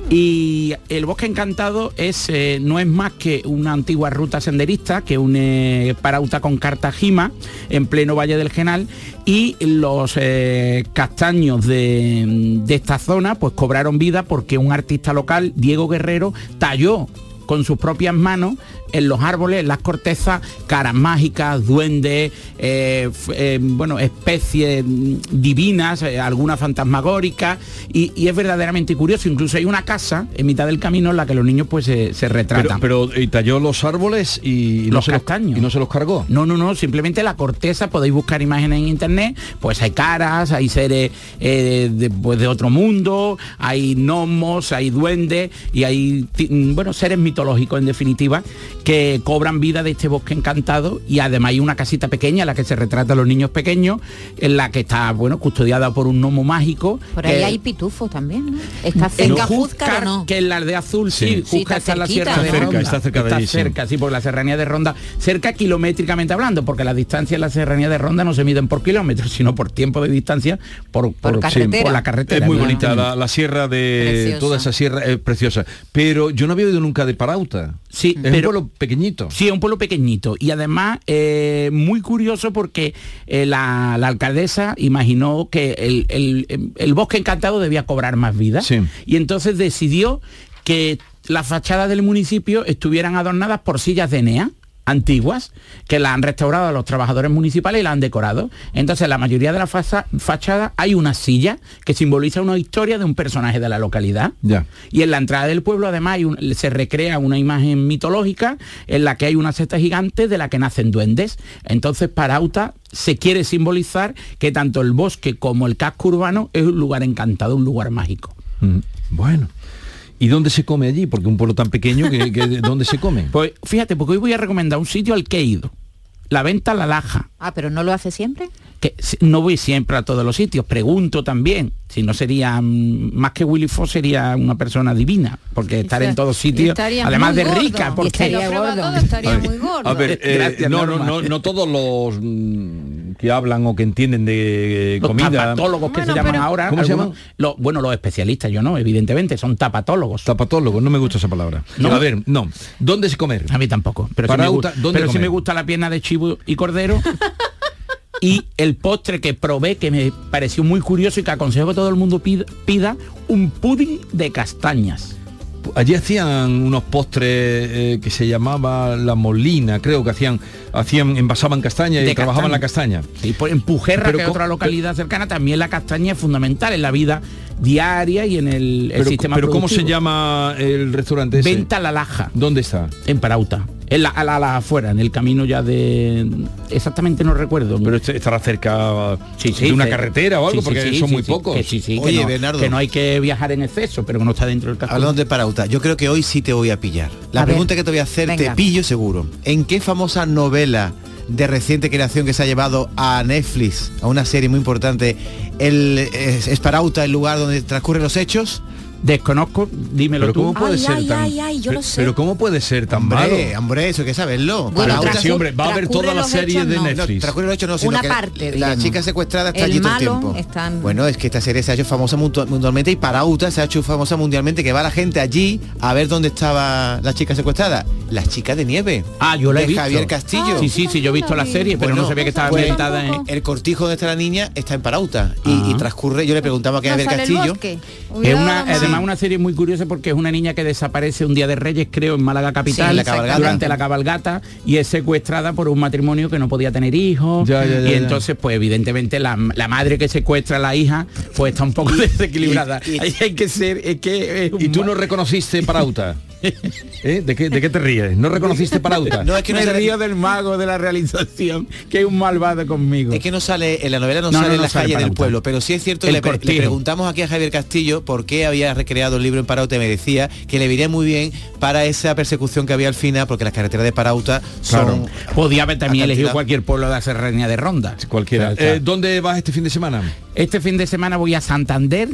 y el bosque encantado es eh, no es más que una antigua ruta senderista que une Parauta con Cartagima en pleno Valle del Genal y los eh, castaños de, de esta zona pues cobraron vida porque un artista local, Diego Guerrero, talló con sus propias manos en los árboles, las cortezas, caras mágicas, duendes, eh, eh, bueno, especies divinas, eh, algunas fantasmagóricas, y, y es verdaderamente curioso. Incluso hay una casa en mitad del camino en la que los niños pues se, se Pero, retratan. pero y talló los árboles y, no Los se castaños. y no se los cargó. No, no, no, simplemente la corteza, podéis buscar imágenes en internet, pues hay caras, hay seres de, pues, de otro mundo, hay gnomos, hay duendes y hay, mm, bueno, seres mitológicos en definitiva, que cobran vida de este bosque encantado y además hay una casita pequeña en la que se retratan los niños pequeños, en la que está, bueno, custodiada por un gnomo mágico. Por ahí que- hay pitufos también, ¿no? Está en cerca Júzcar, no. que es la aldea azul, sí, Sí. Sí, está, está en la sierra de Está cerca, Ronda. está cerca de allí, sí. cerca, sí, por la serranía de Ronda, cerca kilométricamente hablando, porque la distancia en la serranía de Ronda no se miden por kilómetros, sino por tiempo de distancia, por, por, carretera. por la carretera. Es muy bonita la, la sierra de Preciosa. toda esa sierra es preciosa. Pero yo no había oído nunca de Parauta. Sí, es un pero- pueblo pequeñito. Sí, es un pueblo pequeñito y además eh, muy curioso porque eh, la, la alcaldesa imaginó que el, el- el bosque encantado debía cobrar más vida Sí. y entonces decidió que las fachadas del municipio estuvieran adornadas por sillas de Enea antiguas que las han restaurado los trabajadores municipales y las han decorado. Entonces, en la mayoría de las fachadas hay una silla que simboliza una historia de un personaje de la localidad. Ya. Y en la entrada del pueblo además hay un- se recrea una imagen mitológica en la que hay una cesta gigante de la que nacen duendes. Entonces Parauta se quiere simbolizar que tanto el bosque como el casco urbano es un lugar encantado, un lugar mágico. Mm, Bueno. ¿Y dónde se come allí? Porque un pueblo tan pequeño que, que ¿dónde se come? Pues fíjate, porque hoy voy a recomendar un sitio al que he ido. La venta La Laja. Ah, pero no lo hace siempre. que no voy siempre a todos los sitios, pregunto también, si no sería mm, más que Willy Fox sería una persona divina, porque estar en todos sitios, además de gordo. rica, porque estaría gordo. todo, estaría muy gordo. A ver, eh, Gracias, no, no, no, no todos los mm, que hablan o que entienden de eh, los comida. tapatólogos que se llaman ahora, ¿Cómo se algunos- llaman? los- bueno, los especialistas, yo no, evidentemente, son tapatólogos. Tapatólogos, no me gusta esa palabra. No. A ver, no. ¿Dónde se comer? A mí tampoco. Pero, sí me, Parauta, gu- ¿dónde pero sí comer? me gusta la pierna de chivo y cordero. y el postre que probé, que me pareció muy curioso y que aconsejo que todo el mundo pida, pida un pudding de castañas. Allí hacían unos postres eh, que se llamaba la molina, creo que hacían, hacían, envasaban castaña y De trabajaban castaña. la castaña. Sí, pues en Pujerra, Pero que es otra localidad cercana, también la castaña es fundamental en la vida diaria y en el, el Pero, sistema pero ¿cómo se productivo. llama el restaurante ese? Venta la laja. ¿Dónde está? En Parauta. En la, a la, a la afuera, en el camino ya de... Exactamente no recuerdo. Pero este- estará cerca Sí, sí, de una carretera o algo, porque sí, son sí, muy sí, pocos. que sí, sí, que Oye, no- Bernardo. que no hay que viajar en exceso, pero que no está dentro del casco. Hablando de Parauta, yo creo que hoy sí te voy a pillar. La A ver, pregunta que te voy a hacer te venga. pillo seguro. ¿En qué famosa novela de reciente creación que se ha llevado a Netflix, a una serie muy importante, el es, es Parauta el lugar donde transcurren los hechos? Desconozco, dímelo Pero tú. ¿cómo puede Ay, ser ay, tan... ay, ay, yo lo Pe- sé. Pero ¿cómo puede ser tan malo? Hombre, hombre, eso hay que saberlo. Bueno, Para Sí, hombre, va a ver transcurre toda la serie hechos, de no. No, Netflix. transcurre el hecho no, sino Una que parte, La digamos. chica secuestrada está El allí todo el malo tiempo. está en- Bueno, es que esta serie se ha hecho famosa mundialmente y Parauta se ha hecho famosa mundialmente que va la gente allí a ver dónde estaba la chica secuestrada. La chica de nieve. Ah, yo la he visto. Javier Castillo. Sí, sí, sí, yo he visto la serie, pero no sabía que estaba pues, ambientada en... El cortijo donde está la niña está en Parauta y, y transcurre, yo le preguntaba a No Javier Castillo. Es una. Además una serie muy curiosa porque es una niña que desaparece un día de Reyes, creo, en Málaga capital, en la cabalgata. durante la cabalgata y es secuestrada por un matrimonio que no podía tener hijos. Ya, ya, ya, y ya. entonces, pues evidentemente la, la madre que secuestra a la hija, pues está un poco desequilibrada. y- Ahí hay que ser, es que es un ¿Y tú no reconociste Parauta? ¿Eh? ¿De, qué, ¿De qué te ríes? ¿No reconociste Parauta? No, es que no me sale- río del mago de la realización, que es un malvado conmigo. Es que no sale, en la novela no, No, sale no, en las calles del pueblo, pero sí es cierto, El le, pre- le cortijo. preguntamos aquí a Javier Castillo por qué había recreado el libro en Parauta y me decía que le viría muy bien para esa persecución que había al final, porque las carreteras de Parauta son... Podía haber también elegido cualquier pueblo de la serranía de Ronda. Cualquiera. Eh, ¿Dónde vas este fin de semana? Este fin de semana voy a Santander,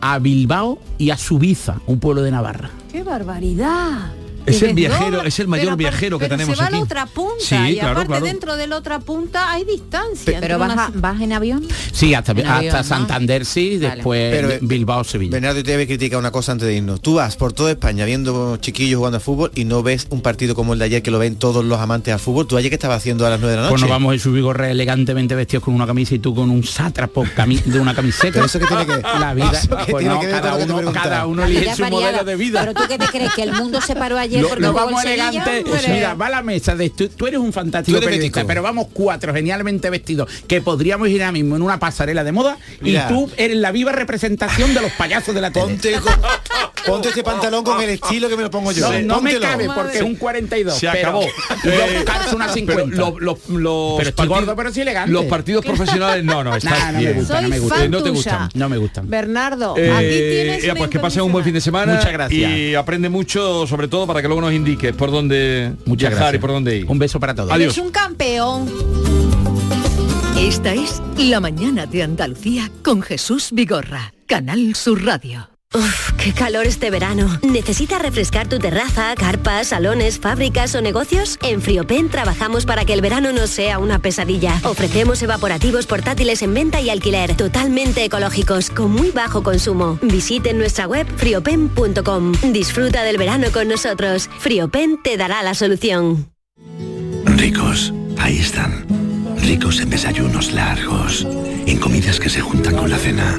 a Bilbao y a Subiza, un pueblo de Navarra. ¡Qué barbaridad! Es el viajero, es el mayor pero viajero que pero tenemos se va aquí. a la otra punta Sí, y claro, aparte claro. dentro de la otra punta hay distancia. Pero vas, una- a- vas en avión. Sí, hasta, En avión, hasta ¿no? Santander sí, Vale. después Pero, eh, Bilbao, Sevilla. Bernardo, te voy a criticar una cosa antes de irnos. Tú vas por toda España viendo chiquillos jugando a fútbol y no ves un partido como el de ayer que lo ven todos los amantes al fútbol. ¿Tú ayer qué estabas haciendo a las 9 de la Pues noche? nos vamos en su vigorre elegantemente vestidos con una camisa y tú con un sátrapo de una camiseta. Pero eso que tiene que- la vida, que pues no, que cada que uno, cada uno elige su modelo de vida. Pero tú qué te crees que el mundo se paró ayer Lo- porque nos jugó vamos el Sevilla? elegantes. Hombre. Mira, va a la mesa de tú, tú eres un fantástico eres periodista, pero vamos cuatro genialmente vestidos que podríamos ir ahora mismo en una pasarela de moda Mira. y tú eres la viva representación de los payasos de la tele. Ponte, con- ponte este pantalón con el estilo que me lo pongo yo. No, no me cabe porque es un 42. Se pero acabó. Yo Eh, calzo una 50. Pero lo- lo- los Pero estoy partidos- gordo, pero sí elegante. Los partidos profesionales, no, no, estás Nah, no me gusta, no me gusta. fan no te gustan. No me gustan. Bernardo, Eh, aquí tienes eh, pues que pasen un buen fin de semana. Muchas gracias. Y aprende mucho, sobre todo para que luego nos indiques por dónde Muchas viajar gracias. y por dónde ir. Un beso para todos. Adiós. Es un campeón. Esta es La mañana de Andalucía con Jesús Vigorra, Canal Sur Radio. Uf, qué calor este verano. ¿Necesitas refrescar tu terraza, carpas, salones, fábricas o negocios? En Friopen trabajamos para que el verano no sea una pesadilla. Ofrecemos evaporativos portátiles en venta y alquiler, totalmente ecológicos, con muy bajo consumo. Visiten nuestra web friopen.com. Disfruta del verano con nosotros. Friopen te dará la solución. Ricos, ahí están. Ricos en desayunos largos, en comidas que se juntan con la cena.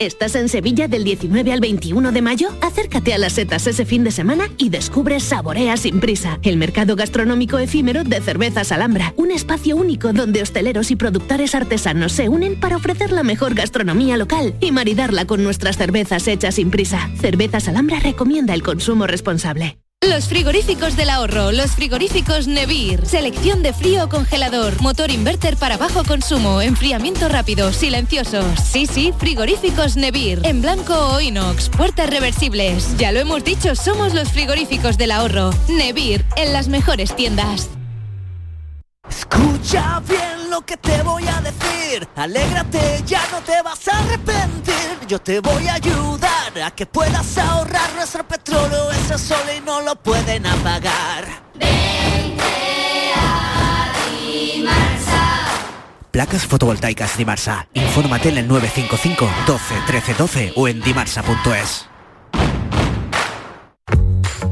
¿Estás en Sevilla del 19 al 21 de mayo? Acércate a las setas ese fin de semana y descubre Saborea sin prisa, el mercado gastronómico efímero de cervezas Alhambra, un espacio único donde hosteleros y productores artesanos se unen para ofrecer la mejor gastronomía local y maridarla con nuestras cervezas hechas sin prisa. Cervezas Alhambra recomienda el consumo responsable. Los frigoríficos del ahorro, los frigoríficos Nevir. Selección de frío congelador, motor inverter para bajo consumo, enfriamiento rápido, silenciosos. Sí, sí, frigoríficos Nevir. En blanco o inox, puertas reversibles. Ya lo hemos dicho, somos los frigoríficos del ahorro. Nevir, en las mejores tiendas. Escucha bien lo que te voy a decir. Alégrate, ya no te vas a arrepentir. Yo te voy a ayudar a que puedas ahorrar nuestro petróleo. Ese sol y no lo pueden apagar. Placas fotovoltaicas Dimarsa. Infórmate en el 955 12 13 12 o en dimarsa.es.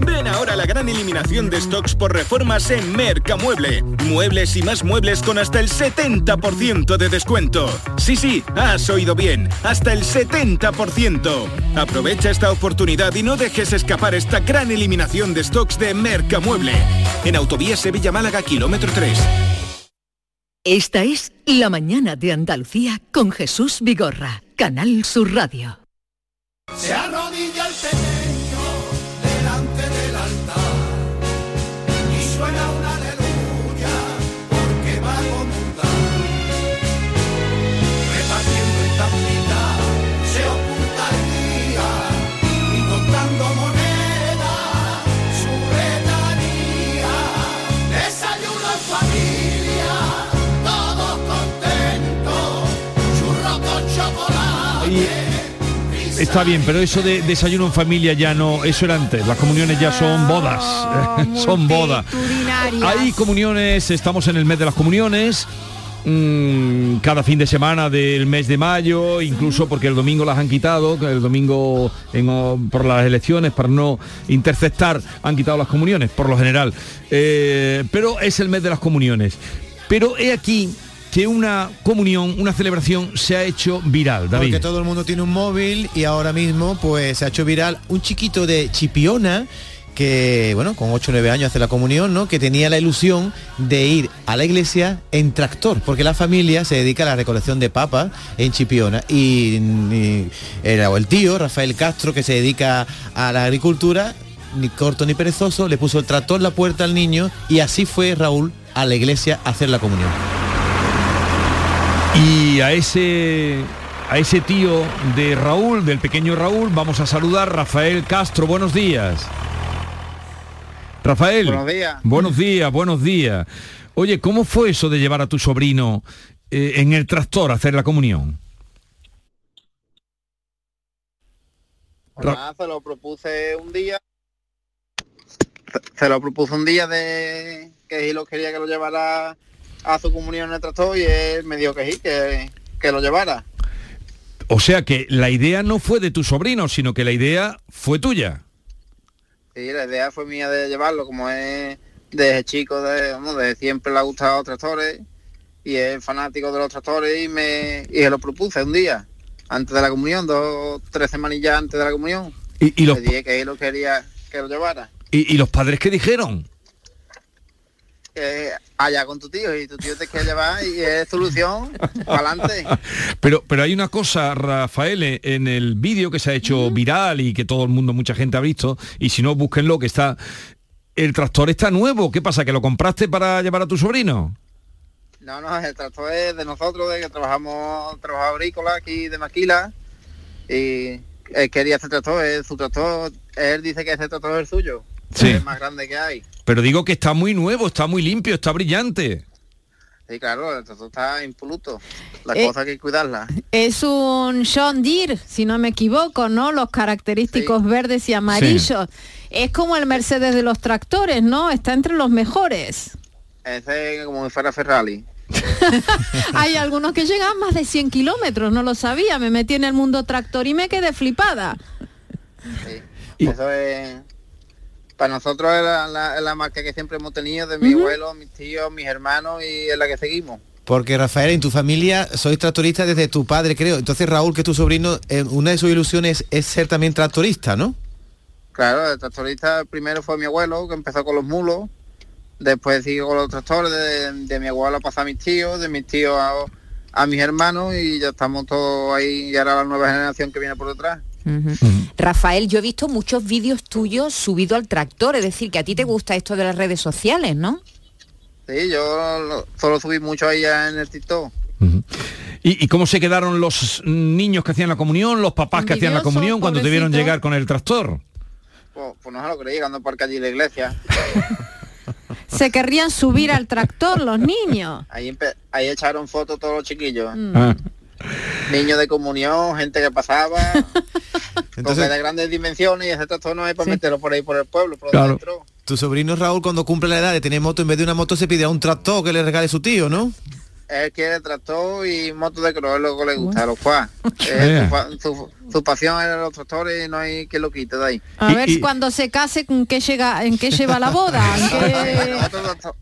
Ven ahora a la gran eliminación de stocks por reformas en Mercamueble. Muebles y más muebles con hasta el 70% de descuento. Sí, sí, has oído bien, hasta el 70%. Aprovecha esta oportunidad y no dejes escapar esta gran eliminación de stocks de Mercamueble. En Autovía Sevilla-Málaga, kilómetro 3. Esta es La mañana de Andalucía con Jesús Vigorra, Canal Sur Radio. Se Está bien, pero eso de desayuno en familia ya no, eso era antes. Las comuniones ya son bodas, son bodas. Hay comuniones, estamos en el mes de las comuniones. mm, cada fin de semana del mes de mayo, incluso porque el domingo las han quitado, el domingo en por las elecciones, para no interceptar, han quitado las comuniones, por lo general. Eh, pero es el mes de las comuniones. Pero he aquí que una comunión, una celebración se ha hecho viral. Porque todo el mundo tiene un móvil y ahora mismo pues se ha hecho viral un chiquito de Chipiona que, bueno, con 8 o 9 años hace la comunión, ¿no? Que tenía la ilusión de ir a la iglesia en tractor, porque la familia se dedica a la recolección de papas en Chipiona. Y, el tío, Rafael Castro, que se dedica a la agricultura, ni corto ni perezoso, le puso el tractor en la puerta al niño y así fue Raúl a la iglesia a hacer la comunión. Y a ese a ese tío de Raúl, del pequeño Raúl, vamos a saludar Rafael Castro. Buenos días. Rafael. Buenos días. Buenos días, buenos días. Oye, ¿cómo fue eso de llevar a tu sobrino eh, en el tractor a hacer la comunión? Nada, se lo propuse un día. Se- Se lo propuse un día de que lo quería que lo llevara a su comunión el tractor y él me dijo que sí, que, que lo llevara. O sea que la idea no fue de tu sobrino, sino que la idea fue tuya. Sí, la idea fue mía de llevarlo, como es desde chico, de, vamos, desde siempre le ha gustado los tractores y es fanático de los tractores y me y se lo propuse un día, antes de la comunión, dos, tres semanillas antes de la comunión. Y, y los, Le dije que él lo quería que lo llevara. y, y los padres qué dijeron? Que allá con tu tío y tu tío te quiere llevar y es solución para adelante Pero, pero hay una cosa, Rafael, en el vídeo que se ha hecho viral y que todo el mundo, mucha gente ha visto, y si no, búsquenlo, que está... El tractor está nuevo. ¿Qué pasa? ¿Que lo compraste para llevar a tu sobrino? no no el tractor es de nosotros de que trabajamos trabajo agrícola aquí de Maquila y él quería hacer tractor es su tractor él dice que ese tractor es el suyo Sí. es el más grande que hay Pero digo que está muy nuevo, está muy limpio, está brillante. sí claro el tractor está impoluto las Eh, cosas hay que cuidarlas Es un John Deere, si no me equivoco, ¿no? Los característicos verdes y amarillos. Es como el Mercedes de los tractores, ¿no? Está entre los mejores. ese es como si fuera Ferrari Hay algunos que llegan más de 100 kilómetros, no lo sabía. Me metí en el mundo tractor y me quedé flipada. Eso es... Para nosotros es la, la- es la marca que siempre hemos tenido de mi abuelo, mis tíos, mis hermanos y es la que seguimos. Porque Rafael, en tu familia sois tractorista desde tu padre, creo. Entonces Raúl, que es tu sobrino, eh, una de sus ilusiones es ser también tractorista, ¿no? Claro, el tractorista primero fue mi abuelo, que empezó con los mulos, después siguió con los tractores, de, de mi abuelo pasó a mis tíos, de mis tíos a, a mis hermanos y ya estamos todos ahí y ahora la nueva generación que viene por detrás. Rafael, yo he visto muchos vídeos tuyos subido al tractor, es decir, que a ti te gusta esto de las redes sociales, ¿no? Sí, yo lo- solo subí mucho ahí en el TikTok. ¿Y, y cómo se quedaron los niños que hacían la comunión, los papás que hacían la comunión cuando te vieron pobrecito. llegar con el tractor? Pues, pues no se lo creí, llegando por allí la iglesia. Se querrían subir al tractor los niños. Ahí, ahí echaron fotos todos los chiquillos. Ah. Niños de comunión, gente que pasaba. porque de grandes dimensiones y ese tractor no es para meterlo por ahí por el pueblo, por Claro. dentro. Tu sobrino Raúl, cuando cumple la edad de tener moto, en vez de una moto se pide a un tractor que le regale su tío, ¿no? él quiere tractor y moto de cross, es lo que le gusta, a los cuas. Eh. su, fa- su- su pasión es los tractores y no hay que lo quite de ahí. A ver si cuando se case, ¿en qué, llega, ¿en qué lleva la boda? ¿En qué- En otro tractor.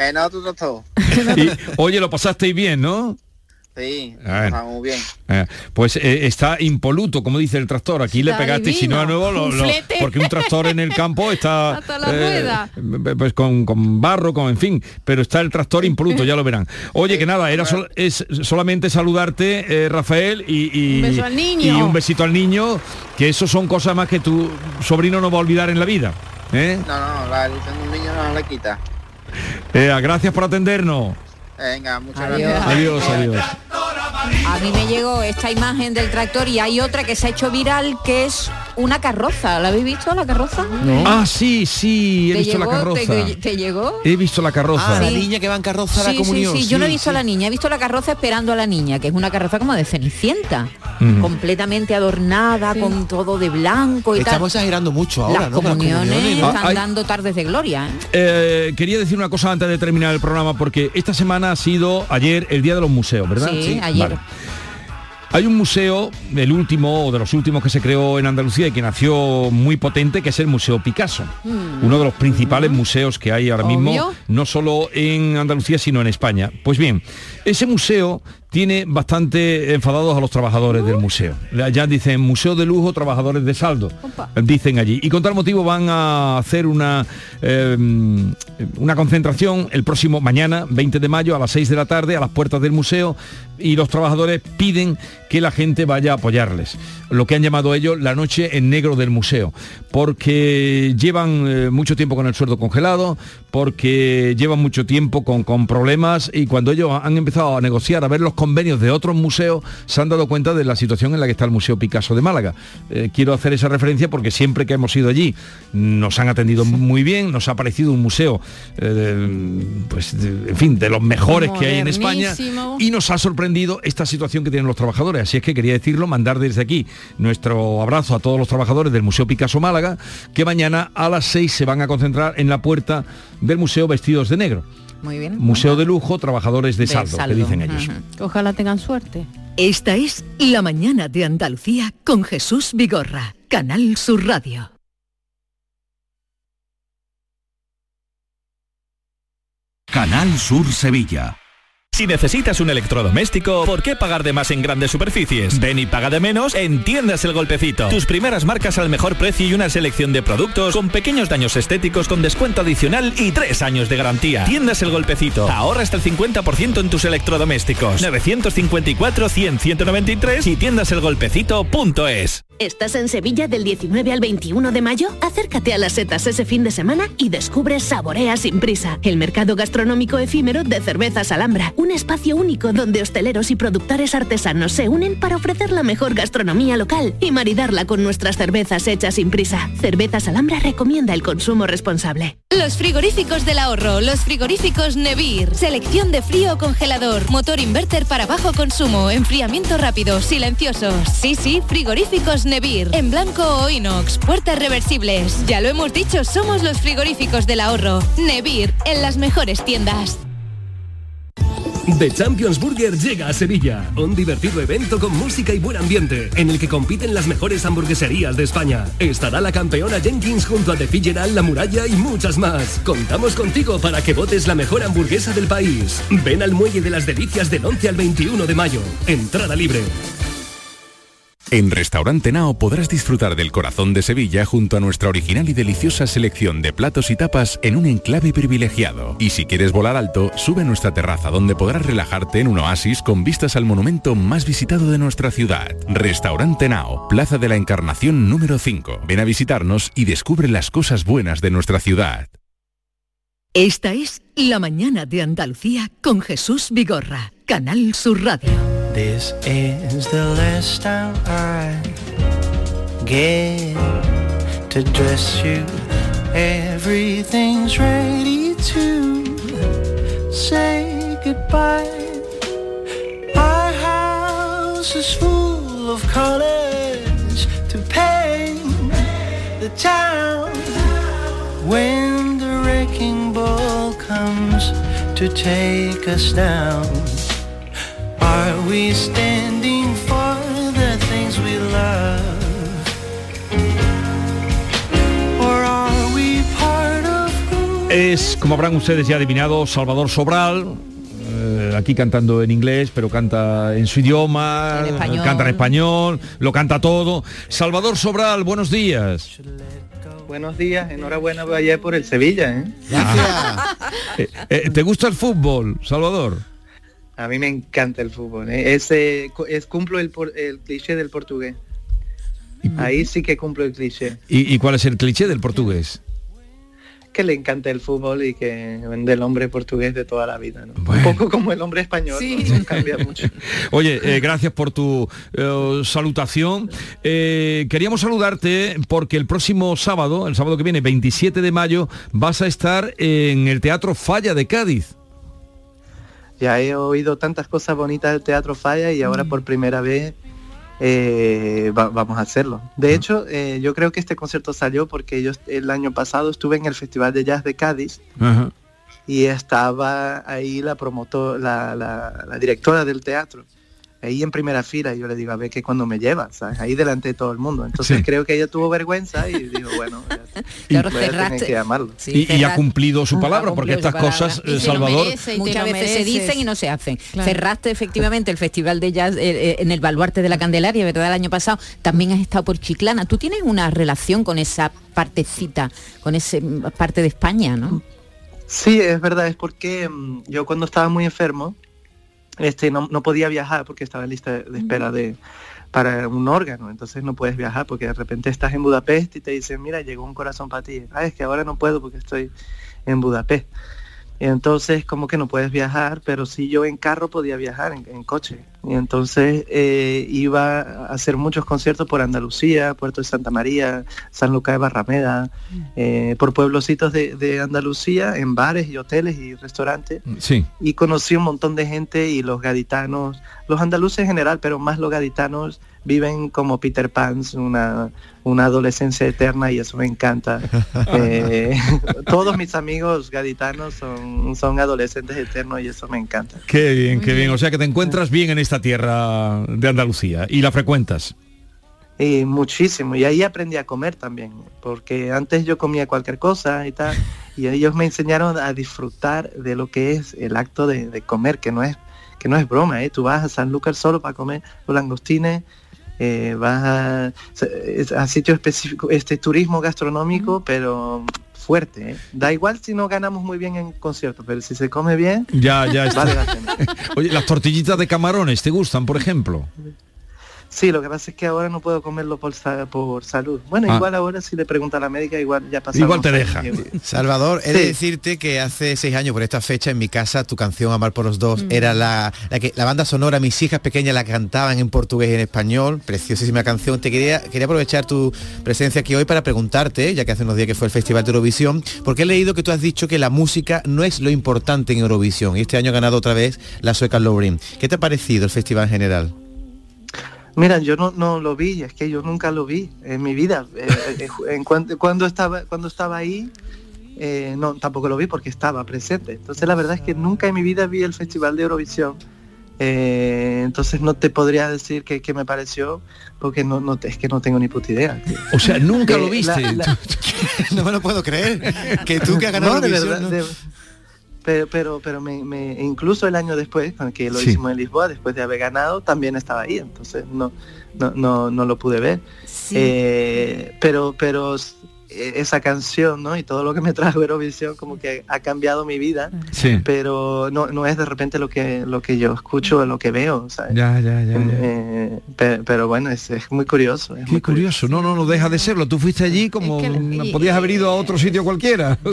en otro tractor. Y, oye, lo pasasteis bien, ¿no? Sí, está muy bien. Eh, pues eh, está impoluto, como dice el tractor. Aquí le pegaste y si no a nuevo, lo- porque un tractor en el campo está Hasta la rueda. pues con, con barro, con en fin, pero está el tractor impoluto, ya lo verán. Oye, que nada, era sol- es solamente saludarte, eh, Rafael, y, y- Un beso al niño. y un besito al niño, que eso son cosas más que tu sobrino no va a olvidar en la vida. ¿eh? No, no, la de un niño no le quita. Eh, gracias por atendernos. Venga, muchas Adiós. gracias. Adiós, adiós. A mí me llegó esta imagen del tractor y hay otra que se ha hecho viral que es una carroza. ¿La habéis visto la carroza? Ah, sí, sí, he ¿Te visto la llegó? carroza. ¿Te, te llegó? He visto la carroza. Ah, la niña que va en carroza a la Sí, comunión. sí, sí, yo no he sí, visto a la niña, he visto la carroza esperando a la niña, que es una carroza como de cenicienta, Mm. completamente adornada, con todo de blanco y Estamos tal. exagerando mucho ahora, Las ¿no? Comuniones ¿no? están Ah, hay- dando tardes de gloria. ¿eh? Eh, quería decir una cosa antes de terminar el programa, porque esta semana ha sido ayer el Día de los Museos, ¿verdad? Sí, ayer. Vale. Hay un museo, el último o de los últimos que se creó en Andalucía y que nació muy potente, que es el Museo Picasso. Mm. Uno de los principales museos que hay ahora mismo, no solo en Andalucía, sino en España. Pues bien, ese museo tiene bastante enfadados a los trabajadores del museo. Ya dicen museo de lujo, trabajadores de saldo. Dicen allí. Y con tal motivo van a hacer una, eh, una concentración el próximo mañana, 20 de mayo, a las 6 de la tarde, a las puertas del museo. Y los trabajadores piden que la gente vaya a apoyarles. Lo que han llamado ellos la noche en negro del museo. Porque llevan eh, mucho tiempo con el sueldo congelado, porque llevan mucho tiempo con, con problemas y cuando ellos han empezado a negociar, a ver los convenios de otros museos, se han dado cuenta de la situación en la que está el Museo Picasso de Málaga. Eh, quiero hacer esa referencia porque siempre que hemos ido allí nos han atendido muy bien, nos ha parecido un museo, eh, pues, de- en fin, de los mejores que hay en España y nos ha sorprendido esta situación que tienen los trabajadores. Así es que quería decirlo, mandar desde aquí nuestro abrazo a todos los trabajadores del Museo Picasso Málaga, que mañana a las 6 se van a concentrar en la puerta del museo vestidos de negro. Muy bien. Museo de lujo, trabajadores de, De saldo, saldo, que dicen ellos. Ojalá tengan suerte. Esta es La mañana de Andalucía con Jesús Vigorra, Canal Sur Radio. Canal Sur Sevilla. Si necesitas un electrodoméstico, ¿por qué pagar de más en grandes superficies? Ven y paga de menos en Tiendas El Golpecito. Tus primeras marcas al mejor precio y una selección de productos con pequeños daños estéticos con descuento adicional y tres años de garantía. Tiendas El Golpecito. Ahorra hasta el 50% en tus electrodomésticos. 954-100-193 y tiendaselgolpecito.es. ¿Estás en Sevilla del 19 al 21 de mayo? Acércate a las setas ese fin de semana y descubre Saborea sin prisa, el mercado gastronómico efímero de cervezas Alhambra, un espacio único donde hosteleros y productores artesanos se unen para ofrecer la mejor gastronomía local y maridarla con nuestras cervezas hechas sin prisa. Cervezas Alhambra recomienda el consumo responsable. Los frigoríficos del ahorro, los frigoríficos Nevir. Selección de frío o congelador, motor inverter para bajo consumo, enfriamiento rápido, silenciosos. Sí, sí, frigoríficos Nevir. En blanco o inox, puertas reversibles. Ya lo hemos dicho, somos los frigoríficos del ahorro. Nevir, en las mejores tiendas. The Champions Burger llega a Sevilla, un divertido evento con música y buen ambiente, en el que compiten las mejores hamburgueserías de España. Estará la campeona Jenkins junto a The Fitzgerald, La Muralla y muchas más. Contamos contigo para que votes la mejor hamburguesa del país. Ven al Muelle de las Delicias del 11 al 21 de mayo. Entrada libre. En Restaurante Nao podrás disfrutar del corazón de Sevilla junto a nuestra original y deliciosa selección de platos y tapas en un enclave privilegiado. Y si quieres volar alto, sube a nuestra terraza donde podrás relajarte en un oasis con vistas al monumento más visitado de nuestra ciudad. Restaurante Nao, Plaza de la Encarnación número 5. Ven a visitarnos y descubre las cosas buenas de nuestra ciudad. Esta es La mañana de Andalucía con Jesús Vigorra, Canal Sur Radio. This is the last time I get to dress you. Everything's ready to say goodbye. Our house is full of colors to paint the town. When the wrecking ball comes to take us down? Are we standing for the things we love? Or are we part of who Es, como habrán ustedes ya adivinado, Salvador Sobral. eh, Aquí cantando en inglés, pero canta en su idioma, En español. canta en español, lo canta todo. Salvador Sobral, buenos días. Buenos días, enhorabuena ayer por el Sevilla, ¿eh? Eh, eh, ¿Te gusta el fútbol, Salvador? A mí me encanta el fútbol. ¿eh? Ese, cu- es, cumplo el, por- el cliché del portugués. Ahí sí que cumplo el cliché. ¿Y, y cuál es el cliché del portugués? Que le encanta el fútbol y que del hombre portugués de toda la vida. ¿no? Un poco como el hombre español, ¿no? No cambia mucho. Oye, eh, gracias por tu eh, salutación. Eh, queríamos saludarte porque el próximo sábado, el sábado que viene, 27 de mayo, vas a estar en el Teatro Falla de Cádiz. Ya he oído tantas cosas bonitas del Teatro Falla y ahora por primera vez eh, va- vamos a hacerlo. De hecho, eh, yo creo que este concierto salió porque yo el año pasado estuve en el Festival de Jazz de Cádiz y estaba ahí la promotor, la, la- la directora del teatro, ahí en primera fila, y yo le digo, a ver que cuando me lleva, ¿sabes? Ahí delante de todo el mundo. Entonces Sí. creo que ella tuvo vergüenza y digo, bueno, ya- Claro, voy a tener cerraste. que llamarlo. y, y ha cumplido su palabra, porque estas cosas, Y eh, Salvador, merece, Muchas veces se dicen y no se hacen. Claro. Cerraste efectivamente el Festival de Jazz eh, eh, en el Baluarte de la Candelaria, ¿verdad? El año pasado. También has estado por Chiclana. Tú tienes una relación con esa partecita, con esa parte de España, ¿no? Sí, es verdad, es porque mm, yo cuando estaba muy enfermo, este, no, no podía viajar porque estaba en lista de, espera de para un órgano, entonces no puedes viajar porque de repente estás en Budapest y te dicen, mira, llegó un corazón para ti. Ah, es que ahora no puedo porque estoy en Budapest. Y entonces como que no puedes viajar, pero sí yo en carro podía viajar, en, en coche. Y entonces eh, iba a hacer muchos conciertos por Andalucía, Puerto de Santa María, San Lucas de Barrameda, eh, por pueblocitos de, de Andalucía, en bares y hoteles y restaurantes. sí. Y conocí un montón de gente y los gaditanos, los andaluces en general, pero más los gaditanos, viven como Peter Pans, una, una adolescencia eterna y eso me encanta. Eh, todos mis amigos gaditanos son, son adolescentes eternos y eso me encanta. Qué bien, qué bien. O sea que te encuentras bien en esta tierra de Andalucía y la frecuentas. Y muchísimo. Y ahí aprendí a comer también, porque antes yo comía cualquier cosa y tal, y ellos me enseñaron a disfrutar de lo que es el acto de, de comer, que no es que no es broma, ¿eh? Tú vas a San Lucas solo para comer los langostines, eh, vas a, a sitios específicos, este turismo gastronómico, pero fuerte, ¿eh? Da igual si no ganamos muy bien en conciertos, pero si se come bien, Ya, ya está. vale la pena. Oye, las tortillitas de camarones, ¿te gustan, por ejemplo? Sí, lo que pasa es que ahora no puedo comerlo por, por salud. Bueno, Ah. igual ahora si le pregunta a la médica, igual ya pasa. Igual te deja. Salvador, he de decirte que hace seis años por esta fecha en mi casa tu canción Amar por los dos Mm. era la, la que la banda sonora, mis hijas pequeñas la cantaban en portugués y en español, preciosísima canción. Te quería, quería aprovechar tu presencia aquí hoy para preguntarte, ya que hace unos días que fue el Festival de Eurovisión, porque he leído que tú has dicho que la música no es lo importante en Eurovisión y este año ha ganado otra vez la sueca Lauren. ¿Qué te ha parecido el festival en general? Mira, yo no, no lo vi, es que yo nunca lo vi en mi vida. Eh, eh, en cuan- cuando estaba cuando estaba ahí, eh, no, tampoco lo vi porque estaba presente. Entonces la verdad es que nunca en mi vida vi el Festival de Eurovisión. Eh, entonces no te podría decir qué qué me pareció porque no, no te- es que no tengo ni puta idea. O sea, nunca Eh, lo la- viste. la- no me lo puedo creer. Que tú que has ganado No, de Eurovisión, verdad, ¿no? de- pero pero pero me, me- incluso el año después con que lo Sí. hicimos en Lisboa después de haber ganado también estaba ahí entonces no no no, no lo pude ver Eh, pero pero eh, esa canción no y todo lo que me trajo Eurovisión como que ha cambiado mi vida Sí. pero no, no es de repente lo que lo que yo escucho o lo que veo ¿sabes? Ya, ya, ya. ya. Eh, pe- pero, bueno es, es muy curioso es Qué curioso, no, no, no deja de serlo. Tú fuiste allí como y- podías haber ido a otro sitio cualquiera.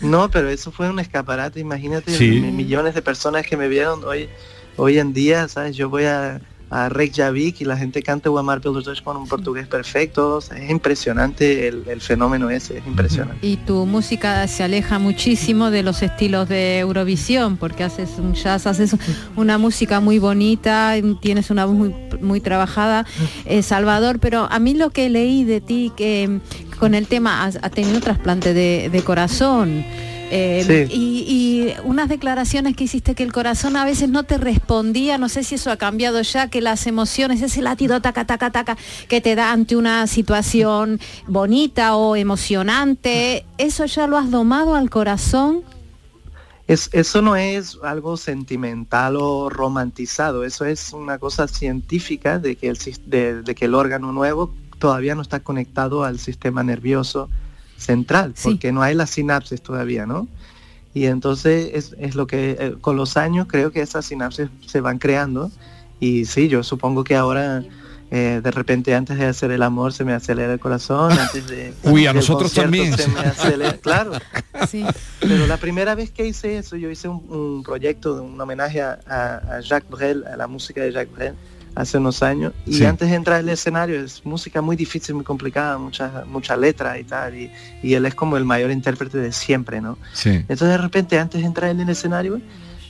No, pero eso fue un escaparate, imagínate Sí. millones de personas que me vieron hoy hoy en día, ¿sabes? Yo voy a, a Reykjavik y la gente canta O Amar pelos dois con un portugués perfecto, o sea, es impresionante el, el fenómeno ese, es impresionante. Y tu música se aleja muchísimo de los estilos de Eurovisión, porque haces un jazz, haces una música muy bonita, tienes una voz muy, muy trabajada, eh, Salvador, pero a mí lo que leí de ti, que con el tema has, has tenido trasplante de, de corazón. Eh, y, y unas declaraciones que hiciste que el corazón a veces no te respondía, no sé si eso ha cambiado ya, que las emociones, ese latido taca, taca, taca, que te da ante una situación bonita o emocionante, ¿eso ya lo has domado al corazón? Es, eso no es algo sentimental o romantizado, eso es una cosa científica de que el, de que el órgano nuevo todavía no está conectado al sistema nervioso central, porque no hay las sinapsis todavía, ¿no? Y entonces es, es lo que eh, con los años creo que esas sinapsis se van creando y sí, yo supongo que ahora eh, de repente antes de hacer el amor se me acelera el corazón, antes de Uy, a nosotros también. se me acelera, claro. Pero la primera vez que hice eso, yo hice un, un proyecto, un homenaje a- a Jacques Brel, a la música de Jacques Brel, hace unos años. Y Sí. antes de entrar al escenario es música muy difícil, muy complicada, mucha, mucha letra y tal. Y, y él es como el mayor intérprete de siempre, ¿no? Sí. Entonces de repente, antes de entrar en el escenario,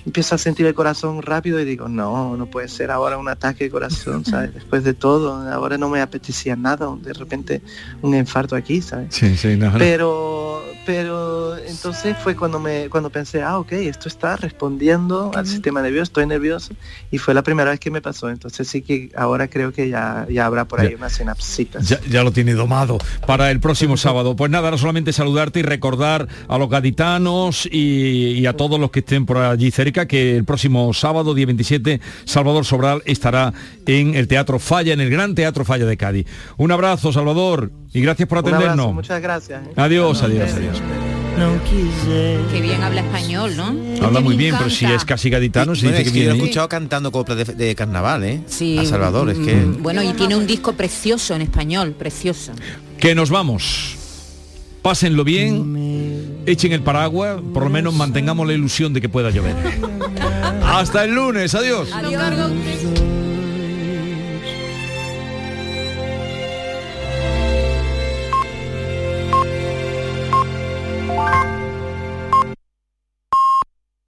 empiezo a sentir el corazón rápido y digo, no, no puede ser ahora un ataque de corazón, ¿sabes? Después de todo, ahora no me apetecía nada, de repente un infarto aquí, ¿sabes? Sí, sí, no, no. Pero, pero entonces fue cuando me cuando pensé, ah, ok, esto está respondiendo al sistema nervioso, estoy nervioso, y fue la primera vez que me pasó. Entonces sí que ahora creo que ya, ya habrá por ahí Ya. unas sinapsitas. Ya, ya lo tiene domado para el próximo sábado. Pues nada, no solamente saludarte y recordar a los gaditanos y, y a todos los que estén por allí cerca que el próximo sábado, día 27, Salvador Sobral estará en el Teatro Falla, en el Gran Teatro Falla de Cádiz. Un abrazo, Salvador, y gracias por Un abrazo, atendernos. muchas gracias. ¿eh? Adiós, adiós, adiós. Qué bien habla español, ¿no? Habla muy bien, pero si es casi gaditano, se Bueno, dice es que que yo lo he viene. escuchado cantando coplas de, de carnaval, ¿eh? Sí, A Salvador, es que... mm, Bueno, y tiene un disco precioso en español, precioso. Que nos vamos. Pásenlo bien, echen el paraguas, por lo menos mantengamos la ilusión de que pueda llover. Hasta el lunes, adiós. Adiós.